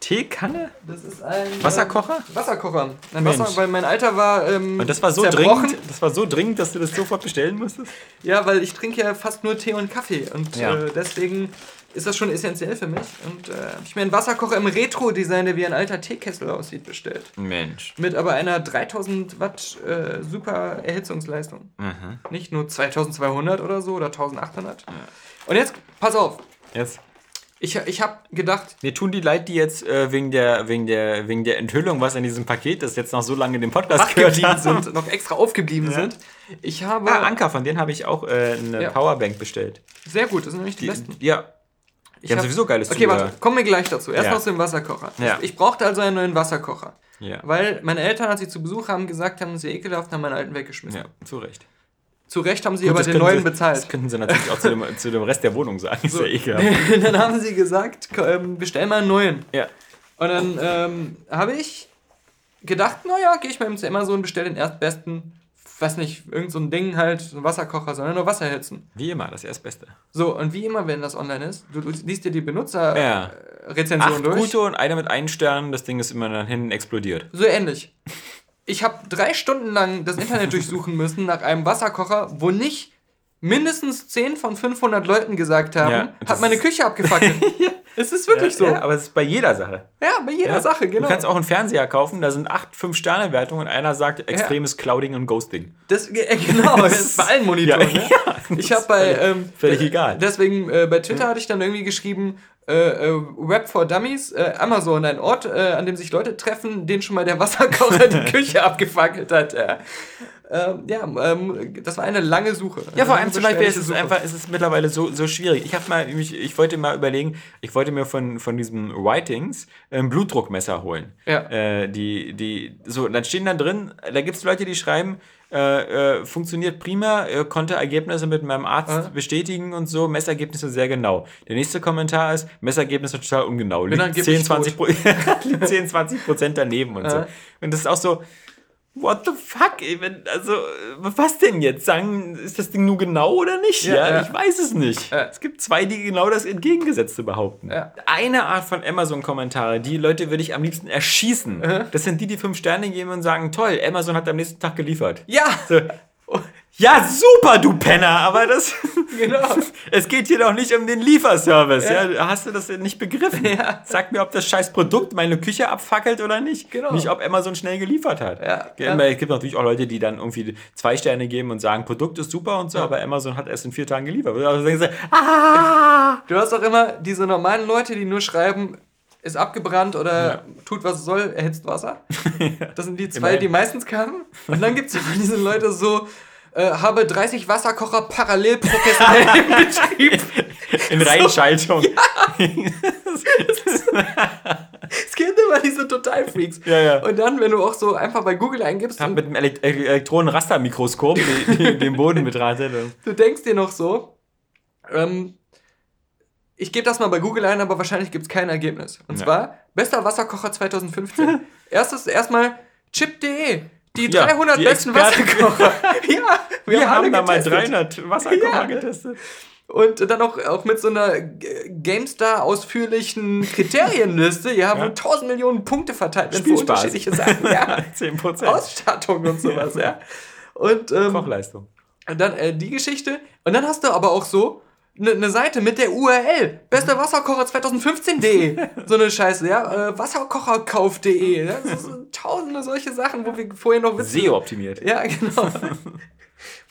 Teekanne? Das ist ein. Wasserkocher? Ähm, Wasserkocher. Ein Mensch. Wasser, weil mein Alter war. Ähm, Und das war so zerbrochen. dringend, das war so dringend, dass du das sofort bestellen musstest? Ja, weil ich trinke ja fast nur Tee und Kaffee. Und Ja. äh, deswegen ist das schon essentiell für mich. Und äh, hab ich mir einen Wasserkocher im Retro-Design, der wie ein alter Teekessel aussieht, bestellt. Mensch. Mit aber einer 3000 Watt äh, super Erhitzungsleistung. Mhm. Nicht nur 2200 oder so oder 1800. Und jetzt, pass auf. Jetzt. Ich, ich habe gedacht, Mir tun die leid, die jetzt äh, wegen, der, wegen, der, wegen der Enthüllung, was in diesem Paket ist, jetzt noch so lange den Podcast gehört haben. sind, noch extra aufgeblieben sind. Ich habe. Ah, Anker, von denen habe ich auch äh, eine Ja. Powerbank bestellt. sehr gut, das sind nämlich die, Die, besten. ja, Ich die haben hab- sowieso geiles Okay, Zubehör. warte, kommen wir gleich dazu. Erst Ja. zu dem Wasserkocher. Ja. Ich, ich brauchte also einen neuen Wasserkocher. Ja. Weil meine Eltern, als sie zu Besuch haben, gesagt haben, sie ekelhaft, haben meinen alten weggeschmissen. ja, zu Recht. Zu Recht haben sie Gut, aber das den neuen sie, Das bezahlt. könnten sie natürlich auch zu dem, zu dem Rest der Wohnung sagen. Ist ja ekelhaft. [LAUGHS] dann haben sie gesagt, ähm, bestell mal einen neuen. Ja. Und dann ähm, habe ich gedacht, naja, gehe ich mal zu Amazon, bestell den erstbesten, weiß nicht, irgend so ein Ding halt, so ein Wasserkocher, sondern nur Wasser erhitzen. Wie immer, das Erstbeste. So, und wie immer, wenn das online ist, du, du liest dir die Ja. Benutzerrezension Acht durch. gute und einer mit einem Stern, das Ding ist immer dann hinten explodiert. So ähnlich. Ich habe drei Stunden lang das Internet [LAUGHS] durchsuchen müssen nach einem Wasserkocher, wo nicht mindestens 10 von 500 Leuten gesagt haben, Ja, hat meine ist- Küche abgefackelt. [LAUGHS] Es ist wirklich so. Ja, aber es ist bei jeder Sache. Ja, bei jeder Ja? Sache, genau. Du kannst auch einen Fernseher kaufen, da sind acht, fünf Sterne Wertungen und einer sagt extremes Clouding und Ghosting. das, äh, [LAUGHS] genau, das ist bei allen Monitoren. Ja, ne? [LAUGHS] ja, ich habe bei. Ähm, völlig egal. Deswegen, äh, bei Twitter hatte ich dann irgendwie geschrieben, äh, äh, Web for Dummies, äh, Amazon, ein Ort, äh, an dem sich Leute treffen, denen schon mal der [LAUGHS] Wasserkocher die Küche abgefackelt hat. Ja, ähm, ja ähm, das war eine lange Suche. Ja, vor allem zum Beispiel ist es Suche. einfach, ist es mittlerweile so, so schwierig. Ich habe mal, ich, ich wollte mal überlegen, ich wollte mir von, von diesem Writings ein Blutdruckmesser holen. Ja. Äh, die, die, so, dann stehen da drin, da gibt es Leute, die schreiben, äh, äh, funktioniert prima, äh, konnte Ergebnisse mit meinem Arzt Ja. bestätigen und so, Messergebnisse sehr genau. Der nächste Kommentar ist, Messergebnisse total ungenau. Liegt angeblich 10, 20, Pro [LAUGHS] liegt 10, 20 Prozent daneben und so. Und das ist auch so, What the fuck? ey, wenn- Also, was denn jetzt? Sagen, ist das Ding nur genau oder nicht? Ja, Ja, ja. ich weiß es nicht. Ja. Es gibt zwei, die genau das Entgegengesetzte behaupten. Eine Art von Amazon-Kommentare, die Leute würde ich am liebsten erschießen. Das sind die, die fünf Sterne geben und sagen, toll, Amazon hat am nächsten Tag geliefert. Ja, So, [LAUGHS] ja, super, du Penner, aber das. [LAUGHS] genau. Es geht hier doch nicht um den Lieferservice, Ja. ja. Hast du das denn nicht begriffen? Ja. Sag mir, ob das scheiß Produkt meine Küche abfackelt oder nicht. Genau. Nicht, ob Amazon schnell geliefert hat. Ja. Ja. Es gibt natürlich auch Leute, die dann irgendwie zwei Sterne geben und sagen, Produkt ist super und so, aber Amazon hat erst in vier Tagen geliefert. Also denken sie, ah! [LAUGHS] Du hast auch immer diese normalen Leute, die nur schreiben, ist abgebrannt oder tut, was es soll, erhitzt Wasser. [LAUGHS] Das sind die zwei, Immerhin. die meistens kamen. Und dann gibt es immer diese Leute so, äh, habe 30 Wasserkocher parallel professionell [LAUGHS] im Betrieb. In Reihenschaltung. Es gibt immer diese Totalfreaks. Ja, ja. Und dann, wenn du auch so einfach bei Google eingibst und mit einem Elekt äh, Elektronenrastermikroskop den Boden betrachtet. du denkst dir noch so, ähm, ich gebe das mal bei Google ein, aber wahrscheinlich gibt es kein Ergebnis. Und Ja. zwar, bester Wasserkocher 2015. [LAUGHS] Erstes, erstmal chip.de. Die Ja, 300 die besten Experten- Wasserkocher. [LAUGHS] ja, Wir, wir, haben da mal getestet. 300 Wasserkocher Ja. getestet. Und dann auch, auch mit so einer GameStar ausführlichen Kriterienliste, ja, wo Ja. 1000 Millionen Punkte verteilt werden für unterschiedliche Sachen. Ja. [LAUGHS] 10%. Ausstattung und sowas, ja. Und ähm, Kochleistung. Und dann äh, die Geschichte. Und dann hast du aber auch so eine ne Seite mit der URL. Bester Wasserkocher 2015.de. so eine Scheiße, ja. Äh, Wasserkocherkauf.de. Ja? Das sind tausende solche Sachen, wo wir vorher noch wissen. SEO optimiert. Ja, genau.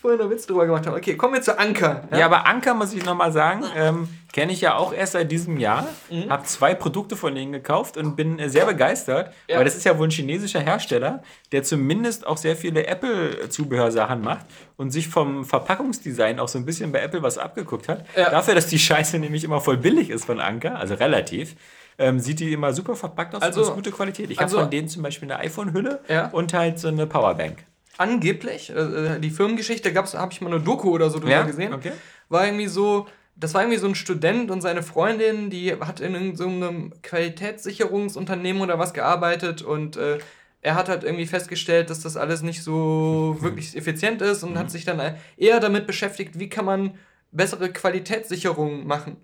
Vorher noch Witz drüber gemacht haben. Okay, kommen wir zu Anker. Ja, aber Anker, muss ich nochmal sagen, ähm, kenne ich ja auch erst seit diesem Jahr. Mhm. Habe zwei Produkte von denen gekauft und bin äh, sehr begeistert, Ja. weil das ist ja wohl ein chinesischer Hersteller, der zumindest auch sehr viele Apple-Zubehörsachen macht und sich vom Verpackungsdesign auch so ein bisschen bei Apple was abgeguckt hat. Ja. Dafür, dass die Scheiße nämlich immer voll billig ist von Anker, also relativ. Ähm, sieht die immer super verpackt aus Also- und ist gute Qualität. Ich also- habe von denen zum Beispiel eine iPhone-Hülle Ja. und halt so eine Powerbank. Angeblich, äh, die Firmengeschichte, gab's, habe ich mal eine Doku oder so drüber Ja? gesehen. Okay. War irgendwie so, das war irgendwie so ein Student und seine Freundin, die hat in irgendeinem so einem Qualitätssicherungsunternehmen oder was gearbeitet und äh, er hat halt irgendwie festgestellt, dass das alles nicht so wirklich effizient ist und hat sich dann eher damit beschäftigt, wie kann man bessere Qualitätssicherung machen.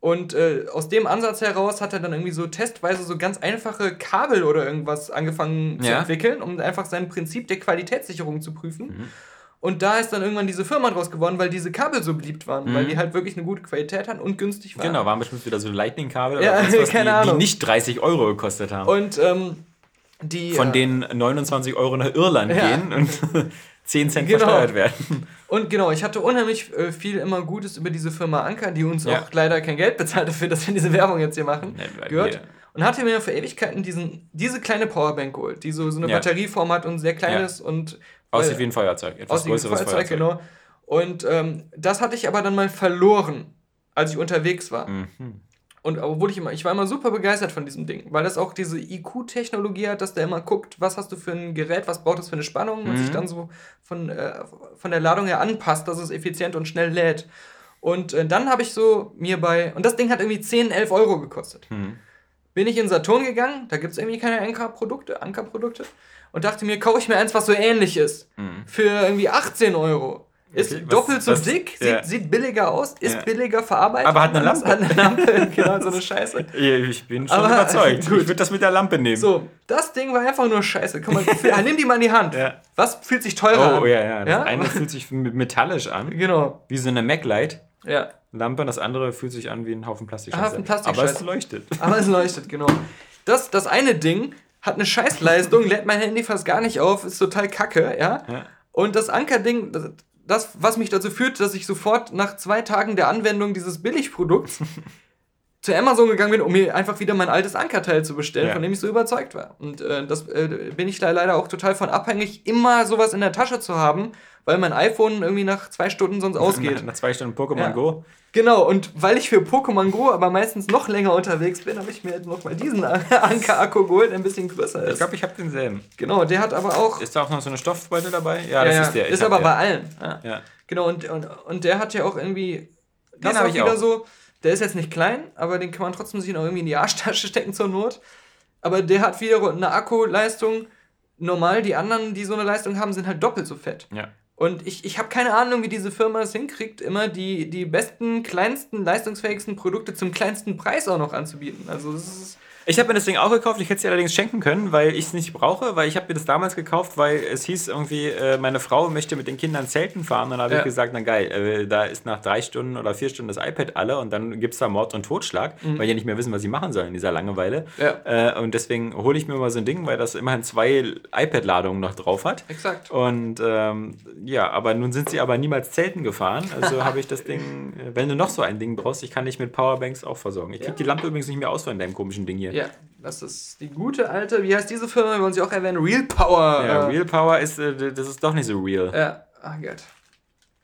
Und äh, aus dem Ansatz heraus hat er dann irgendwie so testweise so ganz einfache Kabel oder irgendwas angefangen zu Ja. entwickeln, um einfach sein Prinzip der Qualitätssicherung zu prüfen. Mhm. Und da ist dann irgendwann diese Firma draus geworden, weil diese Kabel so beliebt waren, weil Mhm. die halt wirklich eine gute Qualität hatten und günstig waren. Genau, waren bestimmt wieder so Lightning-Kabel Ja, oder was, [LAUGHS] keine die, die Ahnung. nicht 30 Euro gekostet haben. Und ähm, die. von äh, denen 29 Euro nach Irland Ja. gehen und [LAUGHS] 10 Cent Genau. versteuert werden. Und genau, ich hatte unheimlich äh, viel immer Gutes über diese Firma Anker, die uns Ja. auch leider kein Geld [LAUGHS] bezahlt dafür, dass wir diese Werbung jetzt hier machen, weil gehört. wir- Und hatte mir für Ewigkeiten diesen, diese kleine Powerbank geholt, die so, so eine Ja. Batterieform hat und sehr klein Ja. ist und Aussieht weil- wie ein Feuerzeug. Etwas aussieht wie ein größeres Feuerzeug, Feuerzeug. genau. Und ähm, das hatte ich aber dann mal verloren, als ich unterwegs war. Mhm. Und obwohl ich immer, ich war immer super begeistert von diesem Ding, weil das auch diese IQ-Technologie hat, dass der immer guckt, was hast du für ein Gerät, was braucht es für eine Spannung und Mhm. sich dann so von, äh, von der Ladung her anpasst, dass es effizient und schnell lädt. Und äh, dann habe ich so mir bei, und das Ding hat irgendwie 10, 11 Euro gekostet. Mhm. Bin ich in Saturn gegangen, da gibt es irgendwie keine Anker-Produkte, Anker-Produkte, und dachte mir, kaufe ich mir eins, was so ähnlich ist, für irgendwie 18 Euro. Ist. Okay, was- doppelt so was- dick, ja. sieht, sieht billiger aus, ist Ja. billiger verarbeitet. Aber hat eine Lampe. Hat eine Lampe, [LAUGHS] genau, so eine Scheiße. Ich bin schon Aber- überzeugt. gut. [LAUGHS] Ich würde das mit der Lampe nehmen. So, das Ding war einfach nur scheiße. Komm mal, [LAUGHS] nimm die mal in die Hand. Ja. Was fühlt sich teurer an? Oh ja, ja. Das Ja? eine fühlt sich metallisch an, Genau, wie so eine MacLight. ja. Lampe, das andere fühlt sich an wie ein Haufen Plastikscheiße. Haufen Plastikscheiße. Aber es leuchtet. Aber es leuchtet, genau. Das, das eine Ding hat eine Scheißleistung, lädt mein Handy fast gar nicht auf, ist total kacke, ja. Ja. Und das Ankerding, das, was mich dazu führt, dass ich sofort nach zwei Tagen der Anwendung dieses Billigprodukts [LAUGHS] zu Amazon gegangen bin, um mir einfach wieder mein altes Ankerteil zu bestellen, Ja. von dem ich so überzeugt war. Und äh, das äh, bin ich da leider auch total von abhängig, immer sowas in der Tasche zu haben, weil mein iPhone irgendwie nach zwei Stunden sonst [LAUGHS] ausgeht. Nach, zwei Stunden Pokémon Ja. Go. Genau, und weil ich für Pokémon Go aber meistens noch länger unterwegs bin, habe ich mir jetzt noch mal diesen [LAUGHS] Anker-Akku geholt, der ein bisschen größer Ich ist. glaube, ich habe denselben. Genau, der hat aber auch. Ist da auch noch so eine Stoffbeutel dabei? Ja, ja, das ja, ist der. Ich ist aber bei der. allen. Ja. Genau, und, und, und der hat ja auch irgendwie. Das ist auch ich wieder auch. so. Der ist jetzt nicht klein, aber den kann man trotzdem sich noch irgendwie in die Arschtasche [LAUGHS] stecken zur Not. Aber der hat wieder eine Akkuleistung. Normal, die anderen, die so eine Leistung haben, sind halt doppelt so fett. ja. Und ich, ich habe keine Ahnung, wie diese Firma es hinkriegt, immer die, die besten, kleinsten, leistungsfähigsten Produkte zum kleinsten Preis auch noch anzubieten. Also das ist. Ich habe mir das Ding auch gekauft, ich hätte es dir allerdings schenken können, weil ich es nicht brauche, weil ich habe mir das damals gekauft, weil es hieß irgendwie, äh, meine Frau möchte mit den Kindern Zelten fahren. Dann habe Ja. ich gesagt, na geil, äh, da ist nach drei Stunden oder vier Stunden das iPad alle und dann gibt es da Mord und Totschlag, weil die nicht mehr wissen, was sie machen sollen in dieser Langeweile. Mhm. Ja. Äh, und deswegen hole ich mir mal so ein Ding, weil das immerhin zwei iPad-Ladungen noch drauf hat. Exakt. Und ähm, ja, aber nun sind sie aber niemals Zelten gefahren. Also habe ich das Ding, äh, wenn du noch so ein Ding brauchst, ich kann dich mit Powerbanks auch versorgen. Ich krieg Ja. die Lampe übrigens nicht mehr aus von deinem komischen Ding hier. Ja, das ist die gute alte, wie heißt diese Firma? Wir wollen sie auch erwähnen. Real Power. Ja, äh, Real Power ist, äh, das ist doch nicht so real. Ja, ach Gott.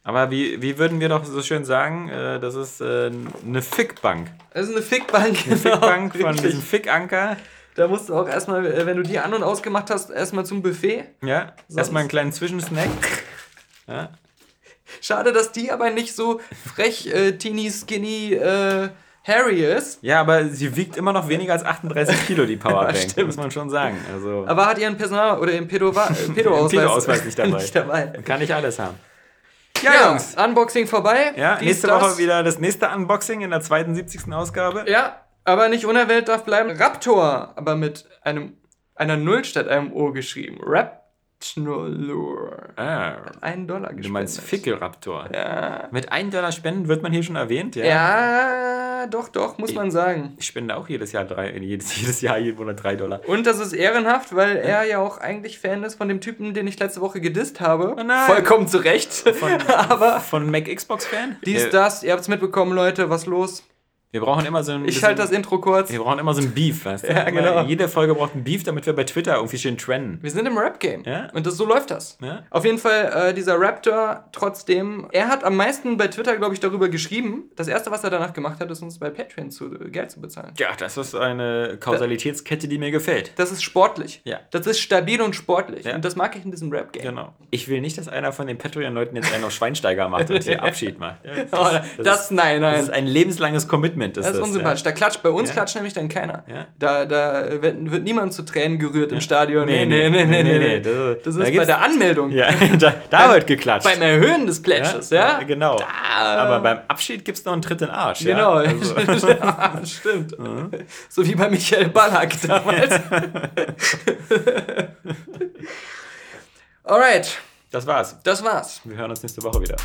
Aber wie, wie würden wir doch so schön sagen, äh, das ist äh, eine Fickbank. Das ist eine Fickbank. Eine Fickbank von diesem Fickanker. Da musst du auch erstmal, äh, wenn du die an- und ausgemacht hast, erstmal zum Buffet. Ja, Sonst- erstmal einen kleinen Zwischensnack. Ja. Schade, dass die aber nicht so frech, äh, teeny, skinny, äh, Harry ist. ja, aber sie wiegt immer noch weniger als 38 Kilo, die [LAUGHS] Powerbank. Stimmt. muss man schon sagen. Also Aber hat ihren Personal- oder ihren Pedo- [LAUGHS] äh, Pedo-Ausweis Pedo-Ausweis nicht dabei. [LAUGHS] nicht dabei. kann ich alles haben. Ja, Jungs, Unboxing vorbei. Ja, Dies, nächste das. Woche wieder das nächste Unboxing in der 72. Ausgabe. Ja, aber nicht unerwähnt darf bleiben. Raptor, aber mit einem einer Null statt einem O geschrieben. Raptor. Ah, Ein Dollar du meinst gespendet. Fickelraptor. Ja. Mit 1 Dollar Spenden wird man hier schon erwähnt, ja? Ja, Ja, doch, doch, muss man sagen. Ich spende auch jedes Jahr drei, jedes, [LAUGHS] jedes Jahr jeden Monat drei Dollar. Und das ist ehrenhaft, weil er ja auch eigentlich Fan ist von dem Typen, den ich letzte Woche gedisst habe. Oh nein. Vollkommen zu Recht. Von, [LAUGHS] Aber von Mac Xbox Fan? dies, wir, das, ihr habt's mitbekommen, Leute, was los? Wir brauchen immer so ein. Ich halte das Intro kurz. Wir brauchen immer so ein Beef, weißt du? Ja, genau. Jede Folge braucht ein Beef, damit wir bei Twitter irgendwie schön trennen. Wir sind im Rap-Game. Ja. Und das, so läuft das. Ja. Auf jeden Fall, äh, dieser Raptor, trotzdem, er hat am meisten bei Twitter, glaube ich, darüber geschrieben. Das erste, was er danach gemacht hat, ist uns bei Patreon zu, äh, Geld zu bezahlen. Ja, das ist eine Kausalitätskette, die mir gefällt. Das ist sportlich. Ja. Das ist stabil und sportlich. Ja. Und das mag ich in diesem Rap-Game. Genau. Ich will nicht, dass einer von den Patreon-Leuten jetzt einen auf Schweinsteiger macht und hier [LAUGHS] Abschied macht. Ja, Oh, das, ist, nein, nein. das ist ein lebenslanges Commitment. Das ist unsympathisch. Da klatscht, bei uns Ja. klatscht nämlich dann keiner. Ja. Da, da wird, wird niemand zu Tränen gerührt im Stadion. Nee, nee, nee, nee, nee. Das- Das da ist bei gibt's- der Anmeldung. Ja, [LAUGHS] da, da wird geklatscht. Beim Erhöhen des Pledges, ja? Genau. Da- Aber beim Abschied gibt es noch einen Tritt in den Arsch. Genau, [LAUGHS] Ja? [LAUGHS] Also, Ja, stimmt. So wie bei Michael Ballack damals. Alright, das war's. das war's. Wir hören uns nächste Woche wieder.